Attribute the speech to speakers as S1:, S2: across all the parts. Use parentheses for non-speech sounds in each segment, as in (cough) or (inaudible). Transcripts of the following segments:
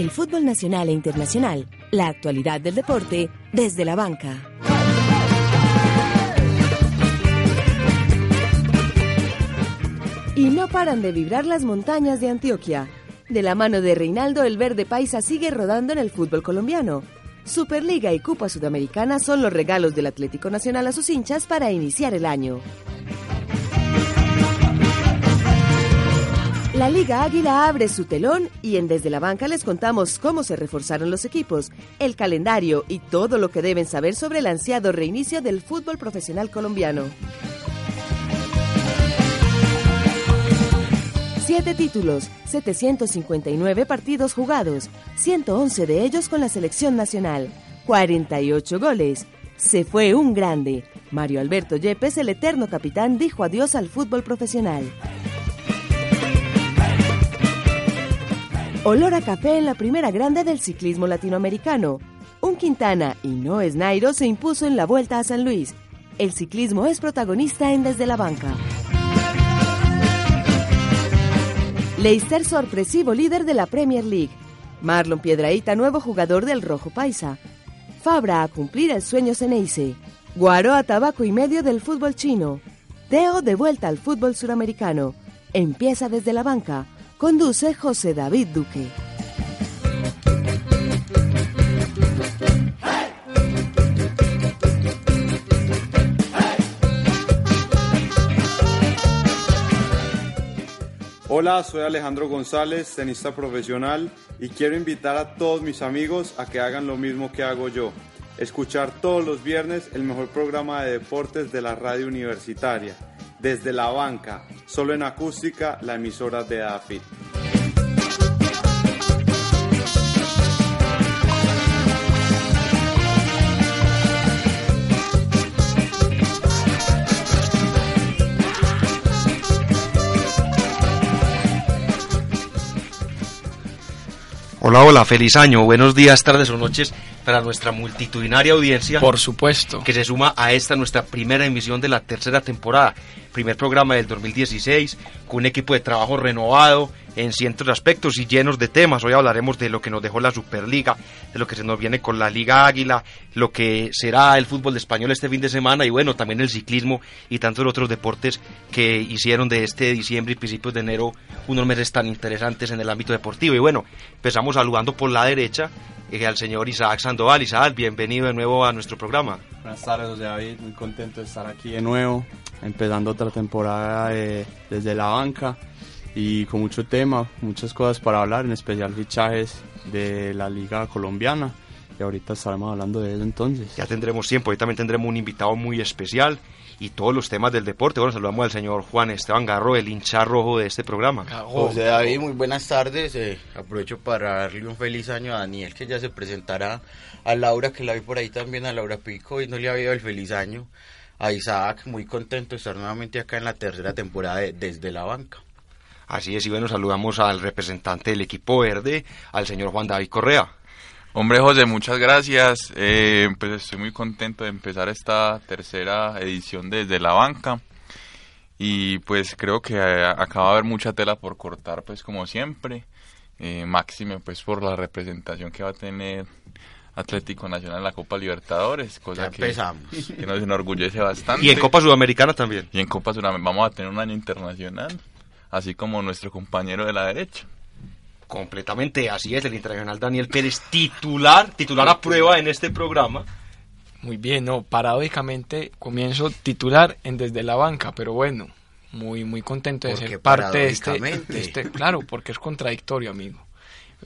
S1: El fútbol nacional e internacional, la actualidad del deporte desde la banca. Y no paran de vibrar las montañas de Antioquia. De la mano de Reinaldo, el verde paisa sigue rodando en el fútbol colombiano. Superliga y Copa Sudamericana son los regalos del Atlético Nacional a sus hinchas para iniciar el año. La Liga Águila abre su telón y en Desde la Banca les contamos cómo se reforzaron los equipos, el calendario y todo lo que deben saber sobre el ansiado reinicio del fútbol profesional colombiano. Siete títulos, 759 partidos jugados, 111 de ellos con la selección nacional, 48 goles. Se fue un grande. Mario Alberto Yepes, el eterno capitán, dijo adiós al fútbol profesional. Olor a café en la primera grande del ciclismo latinoamericano. Un Quintana y no es Nairo se impuso en la vuelta a San Luis. El ciclismo es protagonista en Desde la Banca. Leicester sorpresivo líder de la Premier League. Marlon Piedraíta nuevo jugador del Rojo Paisa. Fabra a cumplir el sueño Ceneice. Guaro a tabaco y medio del fútbol chino. Teo de vuelta al fútbol suramericano. Empieza desde la banca Conduce José David Duque.
S2: Hola, soy Alejandro González, tenista profesional y quiero invitar a todos mis amigos a que hagan lo mismo que hago yo. Escuchar todos los viernes el mejor programa de deportes de la radio universitaria desde la banca, solo en acústica, la emisora de AFIT.
S3: Hola, hola, feliz año, buenos días, tardes o noches para nuestra multitudinaria audiencia.
S4: Por supuesto.
S3: Que se suma a esta nuestra primera emisión de la tercera temporada primer programa del 2016, con un equipo de trabajo renovado en cientos de aspectos y llenos de temas. Hoy hablaremos de lo que nos dejó la Superliga, de lo que se nos viene con la Liga Águila, lo que será el fútbol español este fin de semana y bueno, también el ciclismo y tantos otros deportes que hicieron de este diciembre y principios de enero unos meses tan interesantes en el ámbito deportivo. Y bueno, empezamos saludando por la derecha eh, al señor Isaac Sandoval. Isaac, bienvenido de nuevo a nuestro programa.
S2: Buenas tardes, José David, muy contento de estar aquí de nuevo empezando otra temporada desde la banca y con mucho tema, muchas cosas para hablar, en especial fichajes de la liga colombiana. Y ahorita estaremos hablando de eso entonces.
S3: Ya tendremos tiempo, hoy también tendremos un invitado muy especial y todos los temas del deporte. Bueno, saludamos al señor Juan Esteban Garro, el hincha rojo de este programa.
S5: José David, muy buenas tardes. Eh, aprovecho para darle un feliz año a Daniel, que ya se presentará, a Laura, que la vi por ahí también, a Laura Pico, y no le había dado el feliz año a Isaac, muy contento de estar nuevamente acá en la tercera temporada de Desde la Banca.
S3: Así es, y bueno, saludamos al representante del equipo verde, al señor Juan David Correa.
S6: Hombre José, muchas gracias. Eh, pues estoy muy contento de empezar esta tercera edición desde la banca. Y pues creo que eh, acaba de haber mucha tela por cortar, pues como siempre. Eh, máxime pues por la representación que va a tener Atlético Nacional en la Copa Libertadores, cosa que, (laughs) que, nos enorgullece bastante.
S3: Y en Copa Sudamericana también.
S6: Y en Copa Sudamericana vamos a tener un año internacional, así como nuestro compañero de la derecha.
S3: Completamente, así es, el internacional Daniel Pérez, titular, titular a prueba en este programa.
S4: Muy bien, no, paradójicamente comienzo titular en desde la banca, pero bueno, muy muy contento de ser parte de este, de este, claro, porque es contradictorio, amigo.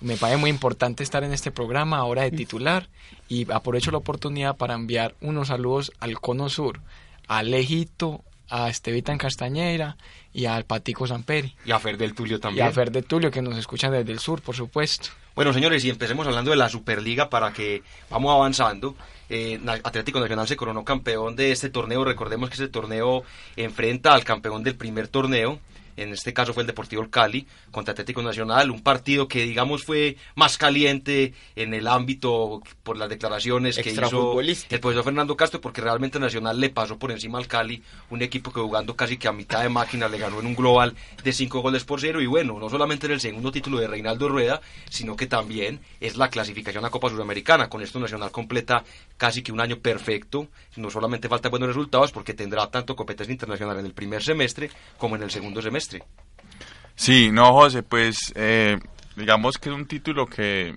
S4: Me parece muy importante estar en este programa ahora de titular y aprovecho la oportunidad para enviar unos saludos al Cono Sur, a Lejito, a Estevita en Castañera y al Patico Samperi.
S3: Y a Fer del Tulio también.
S4: Y a Fer del Tulio que nos escuchan desde el sur, por supuesto.
S3: Bueno, señores, y empecemos hablando de la Superliga para que vamos avanzando. Eh, Atlético Nacional se coronó campeón de este torneo. Recordemos que este torneo enfrenta al campeón del primer torneo en este caso fue el Deportivo Cali contra Atlético Nacional, un partido que digamos fue más caliente en el ámbito por las declaraciones que hizo el profesor Fernando Castro, porque realmente Nacional le pasó por encima al Cali, un equipo que jugando casi que a mitad de máquina le ganó en un global de 5 goles por cero. Y bueno, no solamente en el segundo título de Reinaldo Rueda, sino que también es la clasificación a Copa Sudamericana, con esto Nacional completa casi que un año perfecto, no solamente falta buenos resultados porque tendrá tanto competencia internacional en el primer semestre como en el segundo semestre.
S6: Sí, no, José, pues eh, digamos que es un título que,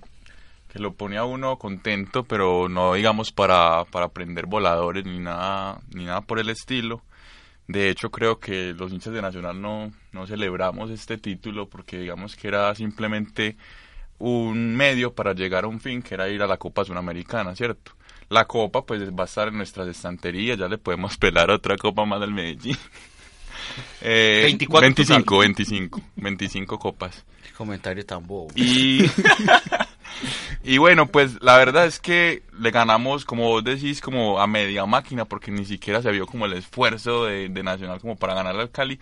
S6: que lo pone a uno contento, pero no digamos para, para aprender voladores ni nada, ni nada por el estilo. De hecho, creo que los hinchas de Nacional no, no celebramos este título porque digamos que era simplemente un medio para llegar a un fin que era ir a la Copa Sudamericana, ¿cierto? La copa pues va a estar en nuestras estanterías, ya le podemos (laughs) pelar otra copa más del Medellín. Eh, 24 25, 25, 25 copas.
S5: Qué comentario tan bobo.
S6: Y, (laughs) y bueno, pues la verdad es que le ganamos, como vos decís, como a media máquina, porque ni siquiera se vio como el esfuerzo de, de Nacional como para ganarle al Cali.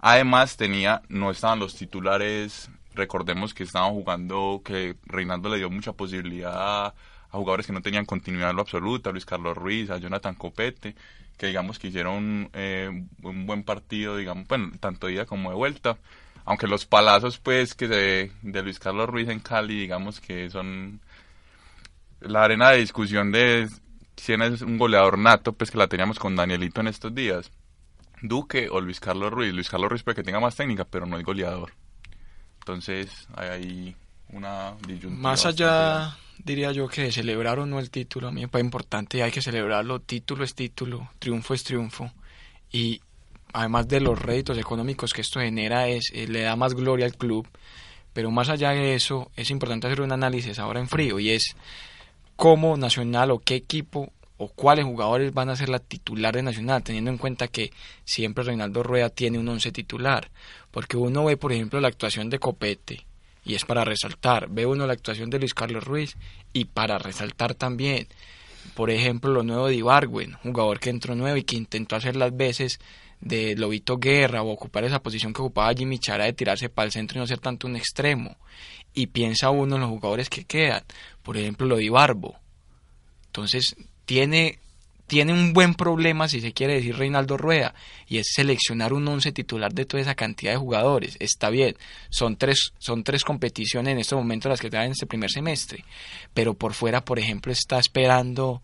S6: Además tenía, no estaban los titulares, recordemos que estaban jugando, que Reinaldo le dio mucha posibilidad a a jugadores que no tenían continuidad en lo absoluto, a Luis Carlos Ruiz, a Jonathan Copete, que digamos que hicieron eh, un buen partido, digamos, bueno, tanto ida como de vuelta. Aunque los palazos, pues, que de, de Luis Carlos Ruiz en Cali, digamos que son la arena de discusión de quién es un goleador nato, pues que la teníamos con Danielito en estos días. Duque o Luis Carlos Ruiz. Luis Carlos Ruiz puede que tenga más técnica, pero no es goleador. Entonces, hay ahí una disyuntiva.
S4: Más allá diría yo que celebrar o no el título, a mí me parece importante, hay que celebrarlo, título es título, triunfo es triunfo, y además de los réditos económicos que esto genera, es, eh, le da más gloria al club, pero más allá de eso, es importante hacer un análisis ahora en frío, y es cómo Nacional o qué equipo o cuáles jugadores van a ser la titular de Nacional, teniendo en cuenta que siempre Reinaldo Rueda tiene un once titular, porque uno ve, por ejemplo, la actuación de Copete, y es para resaltar. Ve uno la actuación de Luis Carlos Ruiz y para resaltar también, por ejemplo, lo nuevo de Ibargüen, jugador que entró nuevo y que intentó hacer las veces de Lobito Guerra o ocupar esa posición que ocupaba Jimmy Chara de tirarse para el centro y no ser tanto un extremo. Y piensa uno en los jugadores que quedan, por ejemplo, lo de Ibarbo. Entonces, tiene tiene un buen problema, si se quiere decir Reinaldo Rueda, y es seleccionar un once titular de toda esa cantidad de jugadores. Está bien, son tres, son tres competiciones en este momento las que están en este primer semestre, pero por fuera, por ejemplo, está esperando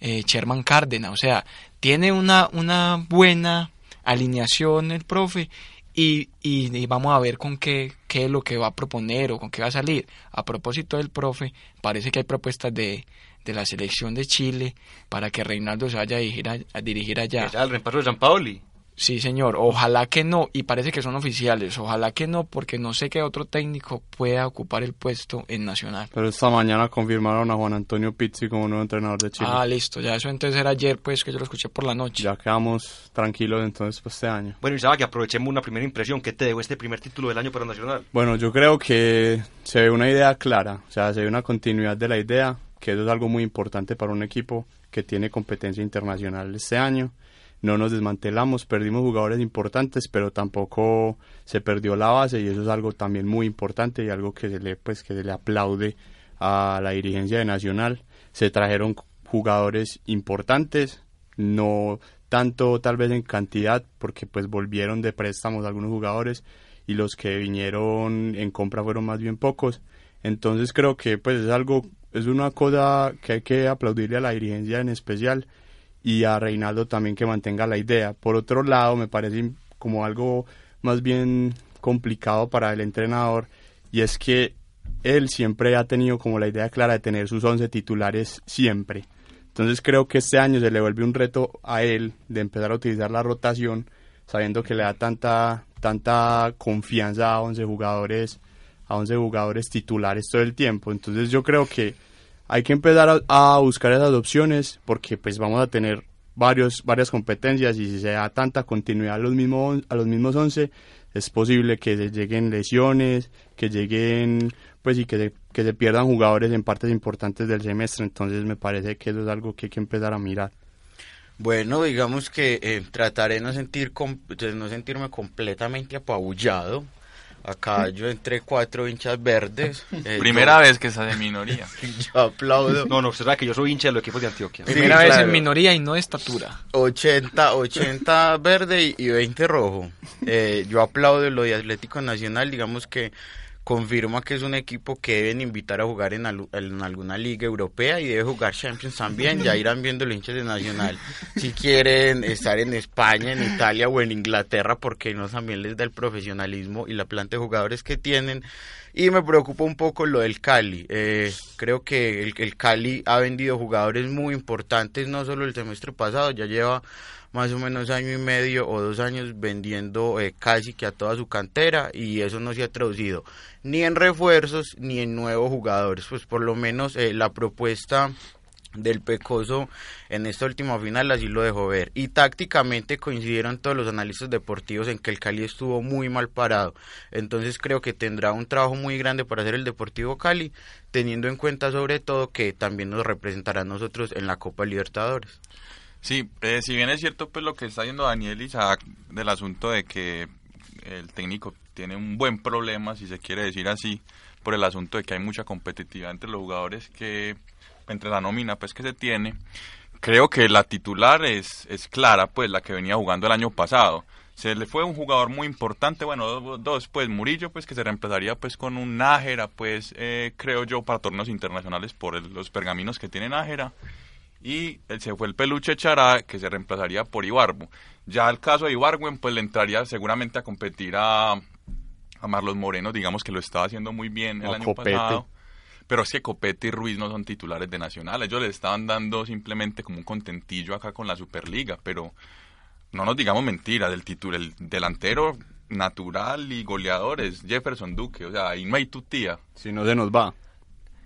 S4: eh, Sherman Cárdenas, o sea, tiene una, una buena alineación el profe y, y, y, vamos a ver con qué, qué es lo que va a proponer o con qué va a salir. A propósito del profe, parece que hay propuestas de, de la selección de Chile para que Reinaldo se vaya a dirigir, a, dirigir allá.
S3: ¿Es el reemplazo de San Paoli?
S4: Sí, señor. Ojalá que no. Y parece que son oficiales. Ojalá que no, porque no sé qué otro técnico pueda ocupar el puesto en Nacional.
S2: Pero esta mañana confirmaron a Juan Antonio Pizzi como nuevo entrenador de Chile.
S4: Ah, listo. Ya eso entonces era ayer, pues, que yo lo escuché por la noche.
S2: Ya quedamos tranquilos entonces pues, este año.
S3: Bueno, y que aprovechemos una primera impresión. ¿Qué te debo este primer título del año para Nacional?
S2: Bueno, yo creo que se ve una idea clara. O sea, se ve una continuidad de la idea que eso es algo muy importante para un equipo que tiene competencia internacional este año. No nos desmantelamos, perdimos jugadores importantes, pero tampoco se perdió la base y eso es algo también muy importante y algo que se le pues que se le aplaude a la dirigencia de Nacional. Se trajeron jugadores importantes, no tanto tal vez en cantidad, porque pues volvieron de préstamos algunos jugadores y los que vinieron en compra fueron más bien pocos. Entonces creo que pues es algo es una cosa que hay que aplaudirle a la dirigencia en especial y a Reinaldo también que mantenga la idea. Por otro lado, me parece como algo más bien complicado para el entrenador y es que él siempre ha tenido como la idea clara de tener sus 11 titulares siempre. Entonces creo que este año se le vuelve un reto a él de empezar a utilizar la rotación sabiendo que le da tanta tanta confianza a 11 jugadores a 11 jugadores titulares todo el tiempo. Entonces yo creo que hay que empezar a, buscar esas opciones porque pues vamos a tener varios, varias competencias y si se da tanta continuidad a los mismos, a los mismos 11 es posible que se lleguen lesiones, que lleguen pues y que se, que se pierdan jugadores en partes importantes del semestre. Entonces me parece que eso es algo que hay que empezar a mirar.
S5: Bueno, digamos que eh, trataré no, sentir de no sentirme completamente apabullado. Acá yo entre cuatro hinchas verdes. (laughs)
S6: Eh, Primera vez que estás en minoría. (laughs)
S5: yo aplaudo.
S3: No, no, será que yo soy hincha de los equipos de Antioquia.
S4: Primera vez en minoría y no de estatura.
S5: 80, 80 verde y, 20 rojo. Eh, yo aplaudo lo de Atlético Nacional, digamos que confirma que es un equipo que deben invitar a jugar en, alguna liga europea y debe jugar Champions también. Ya irán viendo los hinchas de Nacional si quieren estar en España, en Italia o en Inglaterra, porque no también les da el profesionalismo y la planta de jugadores que tienen. Y me preocupa un poco lo del Cali. Eh, creo que el Cali ha vendido jugadores muy importantes, no solo el semestre pasado, ya lleva más o menos año y medio o dos años vendiendo eh, casi que a toda su cantera y eso no se ha traducido ni en refuerzos ni en nuevos jugadores. Pues por lo menos eh, la propuesta del Pecoso en esta última final así lo dejó ver. Y tácticamente coincidieron todos los analistas deportivos en que el Cali estuvo muy mal parado. Entonces creo que tendrá un trabajo muy grande para hacer el Deportivo Cali teniendo en cuenta sobre todo que también nos representará a nosotros en la Copa Libertadores
S6: Sí, eh, si bien es cierto pues lo que está diciendo Daniel Isaac del asunto de que el técnico tiene un buen problema, si se quiere decir así, por el asunto de que hay mucha competitividad entre los jugadores que, entre la nómina pues que se tiene, creo que la titular es, es clara, pues la que venía jugando el año pasado. Se le fue un jugador muy importante, bueno, dos, pues Murillo, pues que se reemplazaría pues con un Nájera, pues eh, creo yo, para torneos internacionales por los pergaminos que tiene Nájera y se fue el peluche Chará que se reemplazaría por Ibarbo. Ya el caso de Ibargüen pues le entraría seguramente a competir a, a Marlos Moreno, digamos que lo estaba haciendo muy bien el año pasado. Pero es que Copete y Ruiz no son titulares de Nacional, ellos le estaban dando simplemente como un contentillo acá con la Superliga, pero no nos digamos mentira, del título, el delantero natural y goleadores Jefferson Duque, o sea, ahí no hay tutía.
S2: Si no se nos va.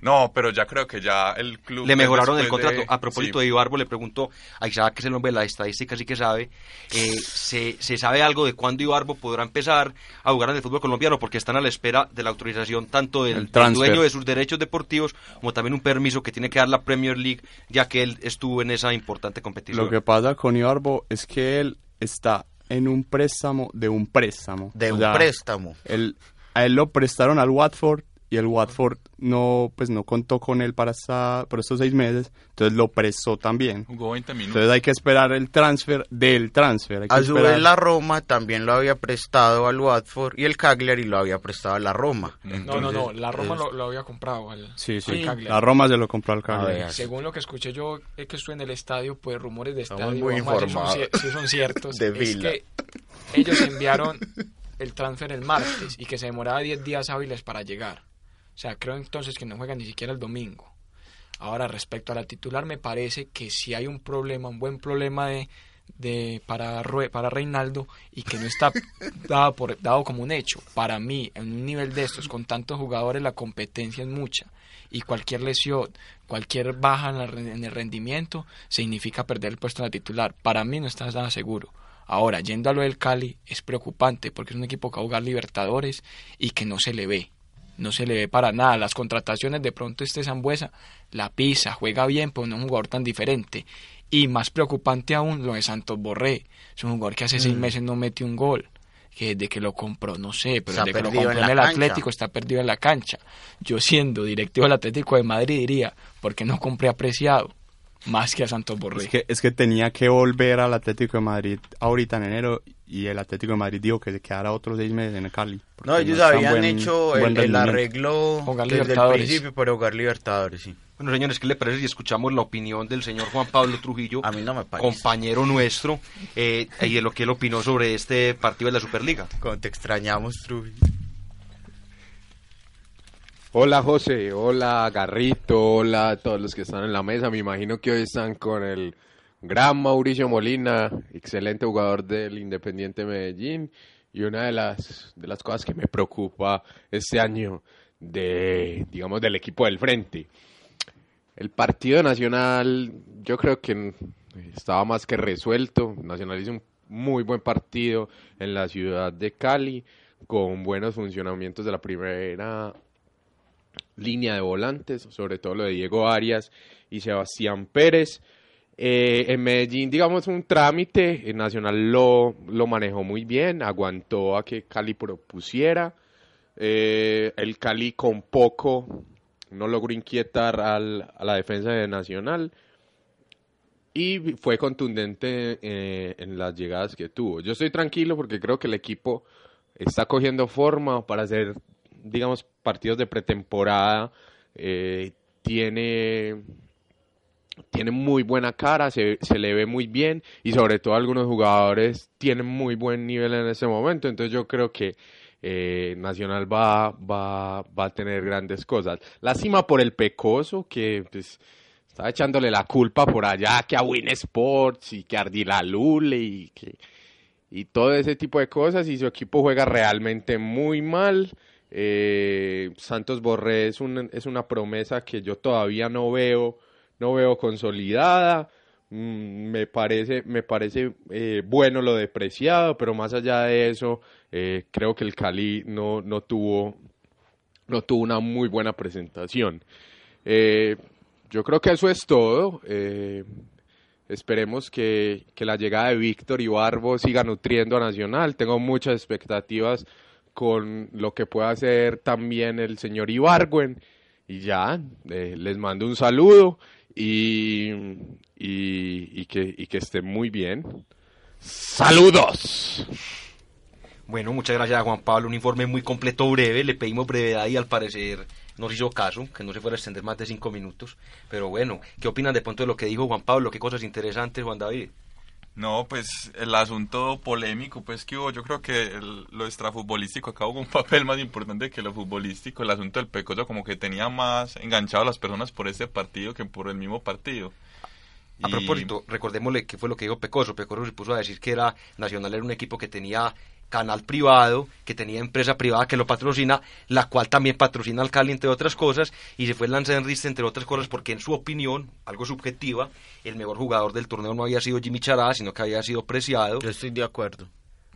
S6: No, pero ya creo que ya el club...
S3: Le mejoraron el contrato. a propósito de Ibarbo, le pregunto a Isaac, que es el hombre de la estadística, sí que sabe, eh, ¿se, ¿se, sabe algo de cuándo Ibarbo podrá empezar a jugar en el fútbol colombiano? Porque están a la espera de la autorización tanto del, dueño de sus derechos deportivos como también un permiso que tiene que dar la Premier League, ya que él estuvo en esa importante competición.
S2: Lo que pasa con Ibarbo es que él está en un préstamo de un préstamo.
S5: De un préstamo.
S2: Él, a él lo prestaron al Watford y el Watford no pues no contó con él para esta, por estos seis meses, entonces lo prestó también.
S6: Jugó 20 minutos.
S2: Entonces hay que esperar el transfer del transfer.
S5: a su vez la Roma también lo había prestado al Watford y el Cagliari lo había prestado a la Roma.
S4: no, no, no, la Roma lo, había comprado al
S2: Sí, sí, la Roma se lo compró al Cagliari.
S4: Según lo que escuché yo es que estuve en el estadio, pues rumores de estadio, muy informados. Si, son, ciertos, (laughs) es que ellos enviaron el transfer el martes y que se demoraba 10 días hábiles para llegar. O sea, creo entonces que no juega ni siquiera el domingo. Ahora, respecto a la titular, me parece que si hay un problema, un buen problema de, de para, para Reinaldo y que no está (laughs) dado, por, dado como un hecho. Para mí, en un nivel de estos, con tantos jugadores, la competencia es mucha y cualquier lesión, cualquier baja en, el rendimiento significa perder el puesto en la titular. Para mí no está nada seguro. Ahora, yendo a lo del Cali, es preocupante porque es un equipo que va a jugar Libertadores y que no se le ve no se le ve para nada. Las contrataciones de pronto este Zambuesa la pisa, juega bien, pero no es un jugador tan diferente. Y más preocupante aún lo de Santos Borré. Es un jugador que hace seis mm. meses no mete un gol. Que desde que lo compró, no sé, pero desde que lo compró en, el Atlético está perdido en la cancha. Yo siendo directivo del Atlético de Madrid diría, ¿por qué no compré apreciado? Más que a Santos Borré.
S2: Es que, es que tenía que volver al Atlético de Madrid ahorita en enero y el Atlético de Madrid dijo que se quedara otros seis meses en el Cali.
S5: No, ellos habían hecho el, arreglo desde el principio para jugar Libertadores, sí.
S3: Bueno, señores, ¿qué le parece si escuchamos la opinión del señor Juan Pablo Trujillo,
S5: A mí no me
S3: compañero nuestro, eh, y de lo que él opinó sobre este partido de la Superliga?
S5: Cuando te extrañamos, Trujillo.
S7: Hola José, hola Garrito, hola a todos los que están en la mesa. Me imagino que hoy están con el gran Mauricio Molina, excelente jugador del Independiente Medellín y una de las de las cosas que me preocupa este año de digamos del equipo del frente. El partido nacional yo creo que estaba más que resuelto. Nacional hizo un muy buen partido en la ciudad de Cali con buenos funcionamientos de la primera línea de volantes, sobre todo lo de Diego Arias y Sebastián Pérez Eh, en Medellín, digamos, un trámite, Nacional lo, lo manejó muy bien, aguantó a que Cali propusiera. Eh, el Cali con poco no logró inquietar a la defensa de Nacional y fue contundente eh, en las llegadas que tuvo. Yo estoy tranquilo porque creo que el equipo está cogiendo forma para hacer, digamos, partidos de pretemporada. tiene tiene muy buena cara, se, se, le ve muy bien y sobre todo algunos jugadores tienen muy buen nivel en ese momento, entonces yo creo que eh, Nacional va, va, va, a tener grandes cosas. Lástima por el Pecoso que pues, está echándole la culpa por allá que a Win Sports y que a Ardila Lule y que y todo ese tipo de cosas y su equipo juega realmente muy mal. Eh, Santos Borré es, un, es una promesa que yo todavía no veo no veo consolidada. Mm, me parece, me parece eh, bueno lo depreciado, pero más allá de eso, eh, creo que el Cali no, tuvo, no tuvo una muy buena presentación. Yo creo que eso es todo. esperemos que, que, la llegada de Víctor y Barbo siga nutriendo a Nacional. Tengo muchas expectativas con lo que pueda hacer también el señor Ibargüen. Y ya, les mando un saludo y, y, que, y que esté muy bien. ¡Saludos!
S3: Bueno, muchas gracias a Juan Pablo, un informe muy completo, breve, le pedimos brevedad y al parecer nos hizo caso, que no se fuera a extender más de cinco minutos, pero bueno, ¿qué opinan de pronto de lo que dijo Juan Pablo? ¿Qué cosas interesantes, Juan David?
S6: No, pues el asunto polémico, pues que hubo, yo creo que lo extrafutbolístico acá hubo un (laughs) papel más importante que lo futbolístico. El asunto del Pecoso como que tenía más enganchado a las personas por este partido que por el mismo partido.
S3: A propósito, recordémosle qué fue lo que dijo Pecoso. Pecoso se puso a decir que era Nacional era un equipo que tenía canal privado, que tenía empresa privada que lo patrocina, la cual también patrocina al Cali, entre otras cosas, y se fue lanzado en Riste, entre otras cosas, porque en su opinión, algo subjetiva, el mejor jugador del torneo no había sido Jimmy Chará, sino que había sido preciado.
S5: Estoy de acuerdo.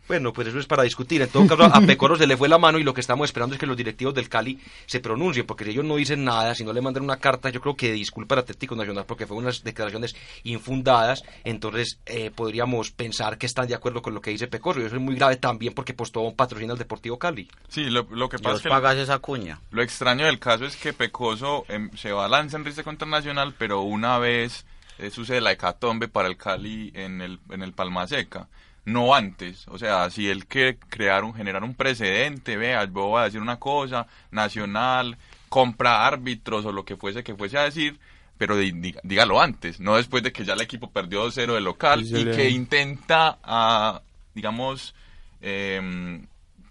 S3: Bueno, pues eso es para discutir. En todo caso, a Pecoro se le fue la mano y lo que estamos esperando es que los directivos del Cali se pronuncien, porque si ellos no dicen nada, si no le mandan una carta, yo creo que disculpa al Atlético Nacional porque fue unas declaraciones infundadas, entonces eh, podríamos pensar que están de acuerdo con lo que dice Pecoro. Y eso es muy grave también porque pues todo patrocina al Deportivo Cali.
S6: Sí, lo, que pasa es que...
S5: pagas esa cuña.
S6: Lo extraño del caso es que Pecoso em, se va a lanzar en risa contra Nacional, pero una vez eh, sucede la hecatombe para el Cali en el, en el Palma Seca no antes. O sea, si él quiere crear un, generar un precedente, vea, voy a decir una cosa, nacional, compra árbitros o lo que fuese que fuese a decir, pero dígalo antes, no después de que ya el equipo perdió 2-0 de local y que intenta, ah, digamos, em,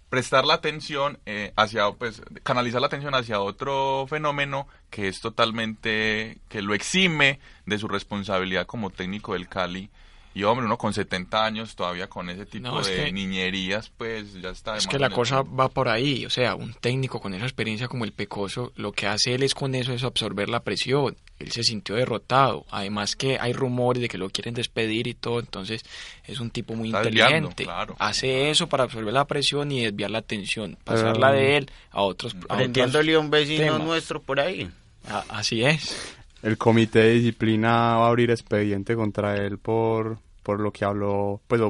S6: prestar la atención eh, hacia, pues, canalizar la atención hacia otro fenómeno que es totalmente, que lo exime de su responsabilidad como técnico del Cali y hombre, uno con 70 años todavía con ese tipo de niñerías, pues ya está.
S4: Es que la cosa va por ahí, o sea, un técnico con esa experiencia como el Pecoso, lo que hace él es con eso es absorber la presión. Él se sintió derrotado, además que hay rumores de que lo quieren despedir y todo, entonces es un tipo muy inteligente. Hace eso para absorber la presión y desviar la atención, pasarla de él a otros.
S5: Metiéndole un vecino nuestro por ahí.
S4: así es
S2: el comité de disciplina va a abrir expediente contra él por, por lo que habló, pues,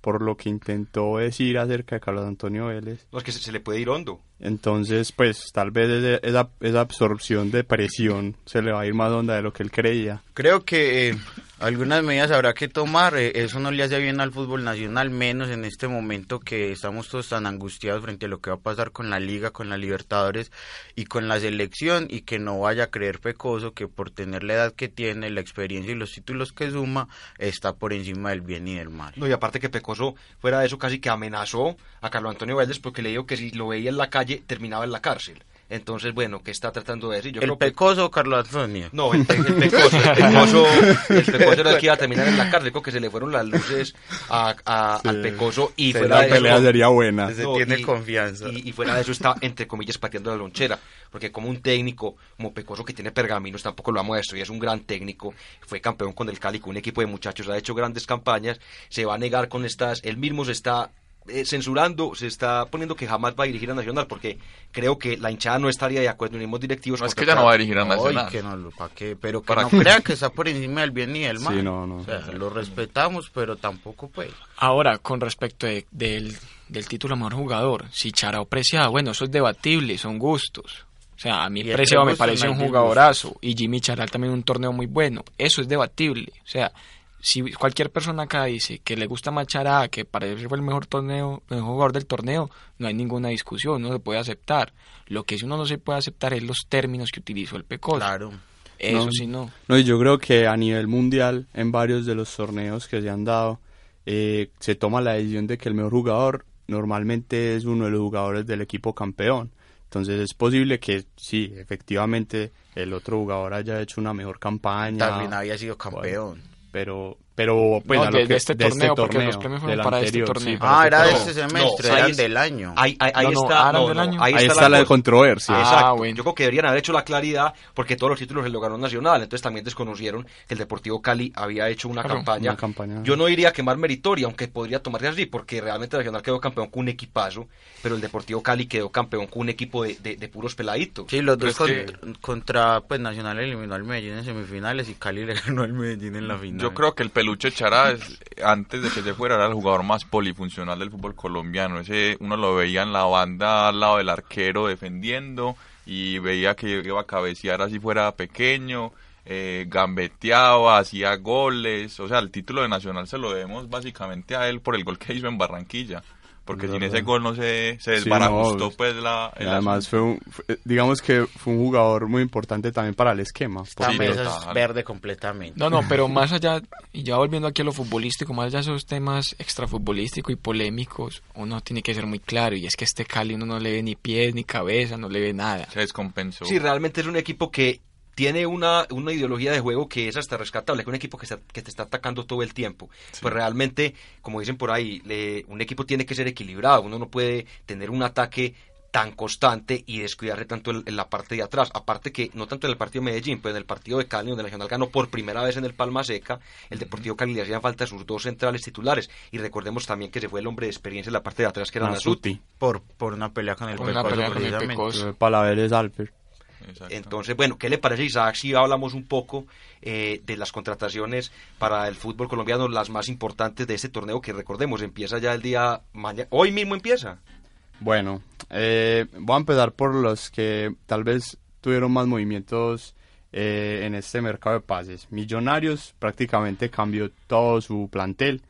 S2: por lo que intentó decir acerca de Carlos Antonio Vélez.
S3: No, es que se, le puede ir hondo.
S2: Entonces, pues, tal vez esa, esa absorción de presión se le va a ir más honda de lo que él creía.
S5: Creo que eh, algunas medidas habrá que tomar. Eh, eso no le hace bien al fútbol nacional, menos en este momento que estamos todos tan angustiados frente a lo que va a pasar con la liga, con la Libertadores y con la selección y que no vaya a creer Pecoso que por tener la edad que tiene, la experiencia y los títulos que suma, está por encima del bien y del mal.
S3: No, y aparte que Pecoso fuera de eso casi que amenazó a Carlos Antonio Vélez porque le dijo que si lo veía en la calle terminaba en la cárcel. Entonces, bueno, ¿qué está tratando de decir?
S5: Yo ¿El pecoso Carlos Antonio?
S3: No, el, pecoso, el pecoso, el pecoso era el que iba a terminar en la cárcel, creo que se le fueron las luces a, al pecoso y fuera
S2: de pelea sería buena.
S5: Se tiene confianza.
S3: Y, fuera de eso está, entre comillas, pateando la lonchera, porque como un técnico, como pecoso que tiene pergaminos, tampoco lo vamos a destruir, es un gran técnico, fue campeón con el Cali, con un equipo de muchachos, ha hecho grandes campañas, se va a negar con estas, él mismo se está eh, censurando, se está poniendo que jamás va a dirigir a Nacional, porque creo que la hinchada no estaría de acuerdo en los directivos.
S6: No es que ya no va a dirigir a Nacional.
S5: que no, ¿para qué? Pero que ¿Para no crea que está por encima del bien ni del mal.
S2: Sí, no, no.
S5: O sea, lo respetamos, pero tampoco pues.
S4: Ahora, con respecto del, del título mejor jugador, si Charao Preciado, bueno, eso es debatible, son gustos. O sea, a mí Preciado me parece un jugadorazo y Jimmy Charal también un torneo muy bueno. Eso es debatible. O sea, si cualquier persona acá dice que le gusta Machara, que parece fue el mejor torneo, el mejor jugador del torneo, no hay ninguna discusión, no se puede aceptar. Lo que sí uno no se puede aceptar es los términos que utilizó el Pecol.
S5: Claro.
S4: Eso sí no.
S2: No, y yo creo que a nivel mundial, en varios de los torneos que se han dado, eh, se toma la decisión de que el mejor jugador normalmente es uno de los jugadores del equipo campeón. Entonces es posible que sí, efectivamente el otro jugador haya hecho una mejor campaña.
S5: También había sido campeón
S2: pero pero pues
S4: de, este, este torneo, porque los premios fueron para este torneo.
S5: ah, era de este semestre, no, eran del año.
S3: Ahí, ahí, está,
S2: ahí, está, la, controversia.
S3: Ah, Exacto. Yo creo que deberían haber hecho la claridad porque todos los títulos se lo ganó Nacional, entonces también desconocieron que el Deportivo Cali había hecho una, campaña. Yo no iría a quemar meritoria, aunque podría tomarse así, porque realmente Nacional quedó campeón con un equipazo, pero el Deportivo Cali quedó campeón con un equipo de, de, puros peladitos.
S5: Sí, los dos contra, pues Nacional eliminó al Medellín en semifinales y Cali le (laughs) ganó al Medellín en la final.
S6: Yo creo que el peluche Chará antes de que se fuera, era el jugador más polifuncional del fútbol colombiano. Ese uno lo veía en la banda al lado del arquero defendiendo y veía que iba a cabecear así fuera pequeño. Eh, gambeteaba, hacía goles, o sea, el título de Nacional se lo debemos básicamente a él por el gol que hizo en Barranquilla porque sin ese gol no se, se desbarajustó pues la...
S2: además fue, un, digamos que fue un jugador muy importante también para el esquema.
S5: Esta mesa es verde completamente.
S4: No, no, (laughs) pero más allá, y ya volviendo aquí a lo futbolístico, más allá de esos temas extrafutbolísticos y polémicos, uno tiene que ser muy claro, y es que este Cali uno no le ve ni pies ni cabeza, no le ve nada.
S6: Se descompensó.
S3: Sí, realmente es un equipo que tiene una, una ideología de juego que es hasta rescatable, que un equipo que, que te está atacando todo el tiempo. Pues realmente, como dicen por ahí, un equipo tiene que ser equilibrado, uno no puede tener un ataque tan constante y descuidarse tanto en, la parte de atrás. Aparte que, no tanto en el partido de Medellín, pero en el partido de Cali, donde el Nacional ganó por primera vez en el Palma Seca, el Deportivo Cali le hacían falta sus dos centrales titulares. Y recordemos también que se fue el hombre de experiencia en la parte de atrás, que era Nasuti.
S5: Por, por una pelea con el
S2: Pecoso. Palaveres Alper.
S3: Entonces, bueno, ¿qué le parece, Isaac, si hablamos un poco eh, de las contrataciones para el fútbol colombiano, las más importantes de este torneo que recordemos, empieza ya el día mañana, hoy mismo empieza?
S2: Bueno, eh, voy a empezar por los que tal vez tuvieron más movimientos eh, en este mercado de pases. Millonarios prácticamente cambió todo su plantel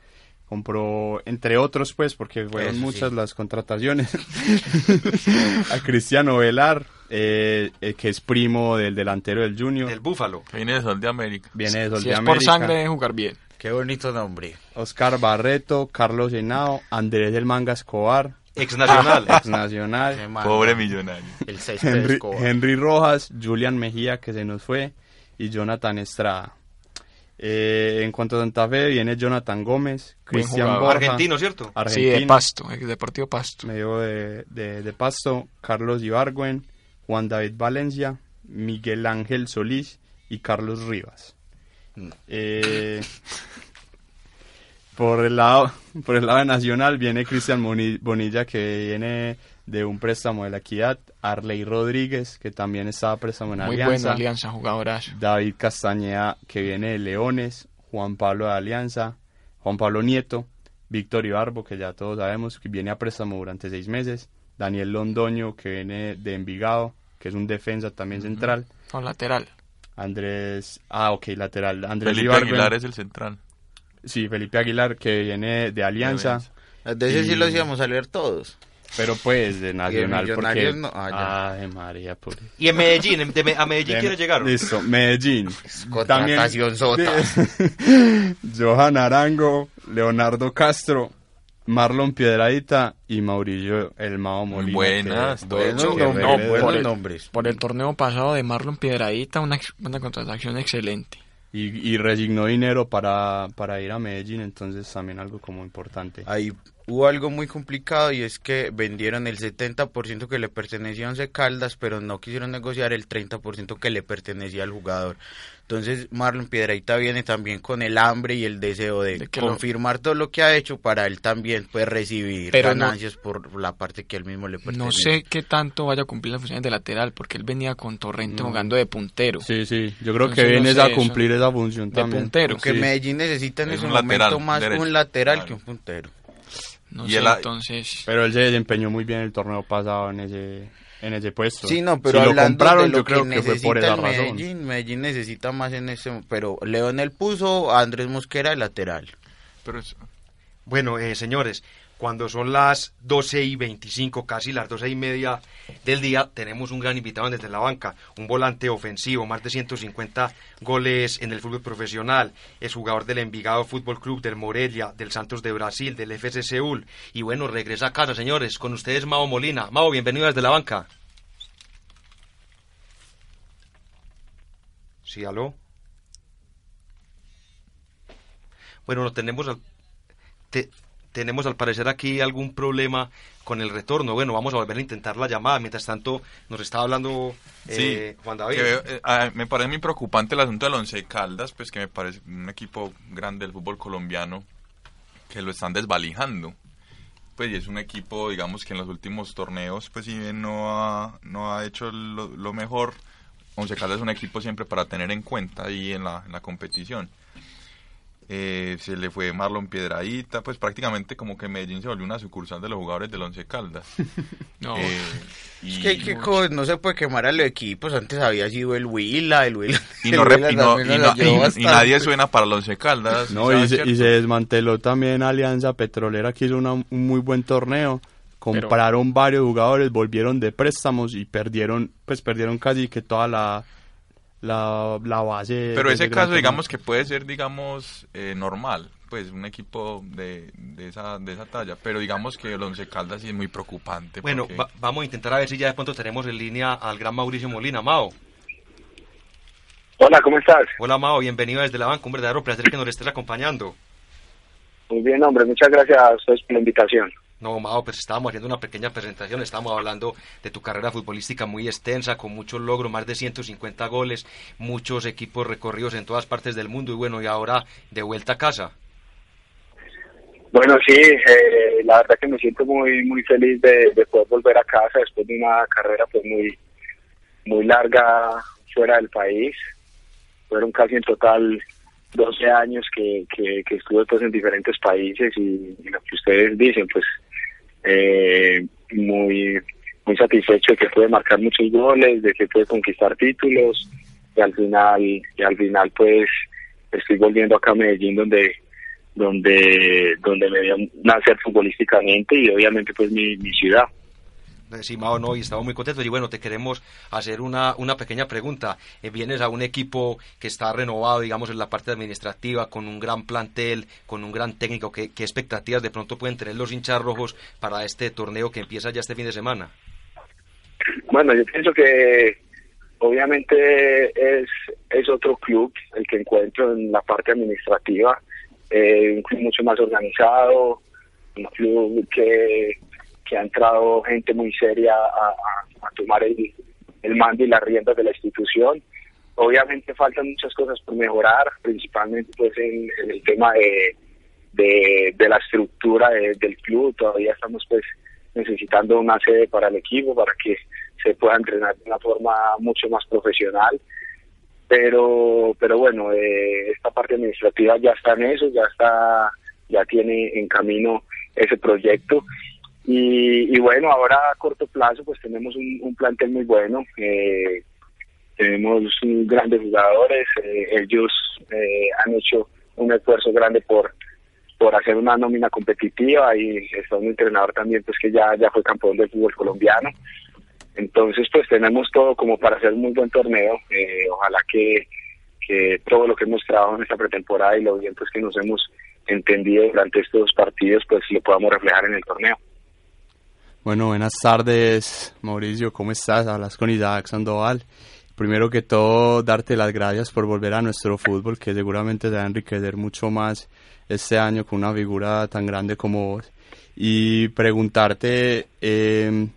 S2: compró, entre otros, pues, porque fueron muchas las contrataciones, (laughs) a Cristiano Velar, eh, eh, que es primo del delantero del Junior.
S3: Del Búfalo.
S6: Viene de Sol de América.
S2: Viene de Sol
S4: si
S2: de
S4: es
S2: América.
S4: por sangre de jugar bien.
S5: Qué bonito nombre.
S2: Oscar Barreto, Carlos Henao, Andrés del Manga Escobar.
S3: Ex Nacional. (laughs)
S2: ex Nacional.
S6: Pobre millonario.
S5: El
S2: Henry, Henry Rojas, Julian Mejía, que se nos fue, y Jonathan Estrada. Eh, en cuanto a Santa Fe, viene Jonathan Gómez, Cristian Borja.
S3: Argentino, ¿cierto?
S4: Sí, de Pasto, el Deportivo Pasto.
S2: Medio de, de, Pasto, Carlos Ibargüen, Juan David Valencia, Miguel Ángel Solís y Carlos Rivas. Mm. Eh, por, el lado, por el lado de Nacional viene Cristian Bonilla, que viene de un préstamo de la Equidad, Arley Rodríguez, que también estaba préstamo en
S4: Muy
S2: Alianza. Muy
S4: buena Alianza, jugadoras.
S2: David Castañeda, que viene de Leones, Juan Pablo de Alianza, Juan Pablo Nieto, Víctor Ibarbo, que ya todos sabemos que viene a préstamo durante seis meses, Daniel Londoño, que viene de Envigado, que es un defensa también central.
S4: O lateral.
S2: Andrés, ah, ok, lateral. Andrés
S6: Felipe Aguilar es el central.
S2: Sí, Felipe Aguilar, que viene de Alianza.
S5: De ese sí lo íbamos a leer todos.
S2: Pero pues de Nacional, porque...
S5: No, ah,
S2: Ay, María, pues.
S3: Y en Medellín, a Medellín quiere llegar.
S2: Listo, Medellín.
S5: Contratación sota. (laughs)
S2: Johan Arango, Leonardo Castro, Marlon Piedradita y Mauricio El Mao Molina.
S6: Buenas,
S5: buenos, buenos nombres.
S4: Por el torneo pasado de Marlon Piedradita, una, una contratación excelente
S2: y, resignó dinero para, para ir a Medellín, entonces también algo como importante.
S5: Ahí, hubo algo muy complicado y es que vendieron el 70% que le pertenecía a Once Caldas, pero no quisieron negociar el 30% que le pertenecía al jugador. Entonces Marlon Piedraita viene también con el hambre y el deseo de, confirmar todo lo que ha hecho para él también puede recibir ganancias por la parte que él mismo le pertenece.
S4: No sé qué tanto vaya a cumplir las funciones de lateral, porque él venía con Torrente jugando de puntero.
S8: Sí, sí, yo creo que viene a cumplir esa función de
S4: puntero.
S5: Porque Medellín necesita en ese momento más un lateral que un puntero.
S4: No sé, entonces...
S8: Pero él se desempeñó muy bien el torneo pasado en ese en ese puesto.
S5: Sí, no, pero lo compraron, yo creo que fue por esa Medellín, Medellín necesita más en ese, pero Leonel puso a Andrés Mosquera de lateral.
S3: Pero Bueno, eh, señores, cuando son las 12 y 25, casi las 12 y media del día, tenemos un gran invitado desde la banca, un volante ofensivo, más de 150 goles en el fútbol profesional, es jugador del Envigado Fútbol Club, del Morelia, del Santos de Brasil, del FC Seúl, y bueno, regresa a casa, señores, con ustedes Mao Molina. Mao, bienvenido desde la banca. Sí, aló. Bueno, no tenemos al tenemos al parecer aquí algún problema con el retorno. Bueno, vamos a volver a intentar la llamada. Mientras tanto, nos estaba hablando eh, Juan David.
S6: Eh, me parece muy preocupante el asunto del Once Caldas, pues que me parece un equipo grande del fútbol colombiano que lo están desvalijando. Pues y es un equipo, digamos, que en los últimos torneos, pues si bien no ha, no ha hecho lo, mejor, Once Caldas es un equipo siempre para tener en cuenta ahí en la, en la competición eh, se le fue Marlon Piedradita, pues prácticamente como que Medellín se volvió una sucursal de los jugadores del Once Caldas. (laughs)
S5: no. Eh, es que, no se puede quemar a los equipos, antes había sido el Huila, el Huila.
S6: Y, no, y, nadie suena para el Once Caldas.
S8: No, y se, desmanteló también Alianza Petrolera, que hizo un muy buen torneo. Compraron varios jugadores, volvieron de préstamos y perdieron, pues perdieron casi que toda la la, la base.
S6: Pero ese caso, digamos que puede ser, digamos, eh, normal, pues un equipo de, de, esa, de esa talla, pero digamos que el Once Caldas sí es muy preocupante.
S3: Bueno, vamos a intentar a ver si ya de pronto tenemos en línea al gran Mauricio Molina. Mao.
S9: Hola, ¿cómo estás?
S3: Hola, Mao, bienvenido desde la banca, un verdadero placer que nos estés acompañando.
S9: Muy bien, hombre, muchas gracias a ustedes por la invitación.
S3: No, Mao, pues estábamos haciendo una pequeña presentación, estábamos hablando de tu carrera futbolística muy extensa, con muchos logros, más de 150 goles, muchos equipos recorridos en todas partes del mundo y bueno, y ahora de vuelta a casa.
S9: Bueno, sí, eh, la verdad que me siento muy muy feliz de, poder volver a casa después de una carrera pues muy muy larga fuera del país. Fueron casi en total 12 años que, que, estuve pues en diferentes países y, lo que ustedes dicen, pues eh, muy muy satisfecho de que puede marcar muchos goles, de que puede conquistar títulos y al final y al final pues estoy volviendo acá a Medellín donde donde donde me dio nacer futbolísticamente y obviamente pues mi, mi ciudad
S3: o no, y estamos muy contentos. Y bueno, te queremos hacer una, una pequeña pregunta. Eh, vienes a un equipo que está renovado, digamos, en la parte administrativa, con un gran plantel, con un gran técnico. ¿Qué, qué expectativas de pronto pueden tener los hinchas rojos para este torneo que empieza ya este fin de semana?
S9: Bueno, yo pienso que obviamente es, es otro club el que encuentro en la parte administrativa, eh, un club mucho más organizado, un club que ha entrado gente muy seria a, tomar el, mando y las riendas de la institución. Obviamente faltan muchas cosas por mejorar, principalmente pues en, el tema de, de, la estructura del club. Todavía estamos pues necesitando una sede para el equipo para que se pueda entrenar de una forma mucho más profesional. Pero, pero bueno, eh, esta parte administrativa ya está en eso, ya está, ya tiene en camino ese proyecto y, bueno, ahora a corto plazo pues tenemos un, plantel muy bueno, eh, tenemos grandes jugadores, eh, ellos eh, han hecho un esfuerzo grande por por hacer una nómina competitiva y está un entrenador también pues que ya, ya fue campeón del fútbol colombiano. Entonces pues tenemos todo como para hacer un muy buen torneo, ojalá que, que todo lo que hemos trabajado en esta pretemporada y lo bien pues que nos hemos entendido durante estos partidos pues lo podamos reflejar en el torneo.
S8: Bueno, buenas tardes, Mauricio, ¿cómo estás? Hablas con Isaac Sandoval. Primero que todo, darte las gracias por volver a nuestro fútbol, que seguramente se va a enriquecer mucho más este año con una figura tan grande como vos. y preguntarte, eh,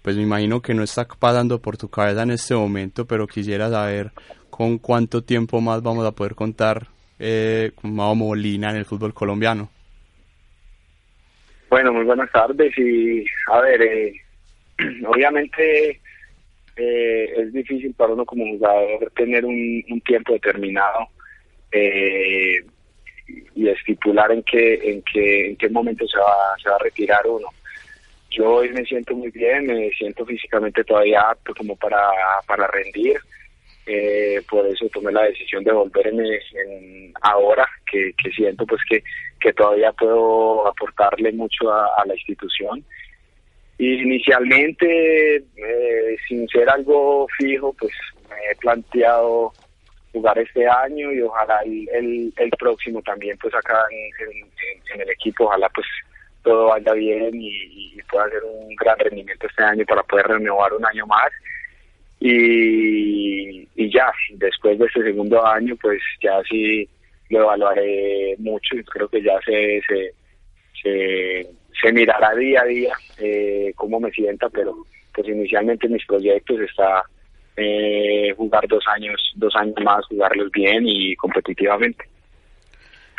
S8: pues me imagino que no está pasando por tu cabeza en este momento, pero quisiera saber con cuánto tiempo más vamos a poder contar eh, con Mao Molina en el fútbol colombiano.
S9: Bueno, muy buenas tardes y a ver, eh, (clears throat) obviamente eh, es difícil para uno como jugador tener un, tiempo determinado eh, y estipular en qué en qué en qué momento se va se va a retirar uno. Yo hoy me siento muy bien, me siento físicamente todavía apto como para para rendir. Eh, por eso tomé la decisión de volverme en ahora que, siento pues que, todavía puedo aportarle mucho a la institución Inicialmente, eh, sin ser algo fijo, pues me he planteado jugar este año y ojalá el, el, próximo también, pues acá en, el equipo, ojalá pues todo vaya bien y, pueda hacer un gran rendimiento este año para poder renovar un año más. Y, ya, después de este segundo año, pues ya sí lo evaluaré mucho y creo que ya se, se, se mirará día a día eh, cómo me sienta, pero pues inicialmente mis proyectos está eh, jugar dos años, dos años más, jugarlos bien y competitivamente.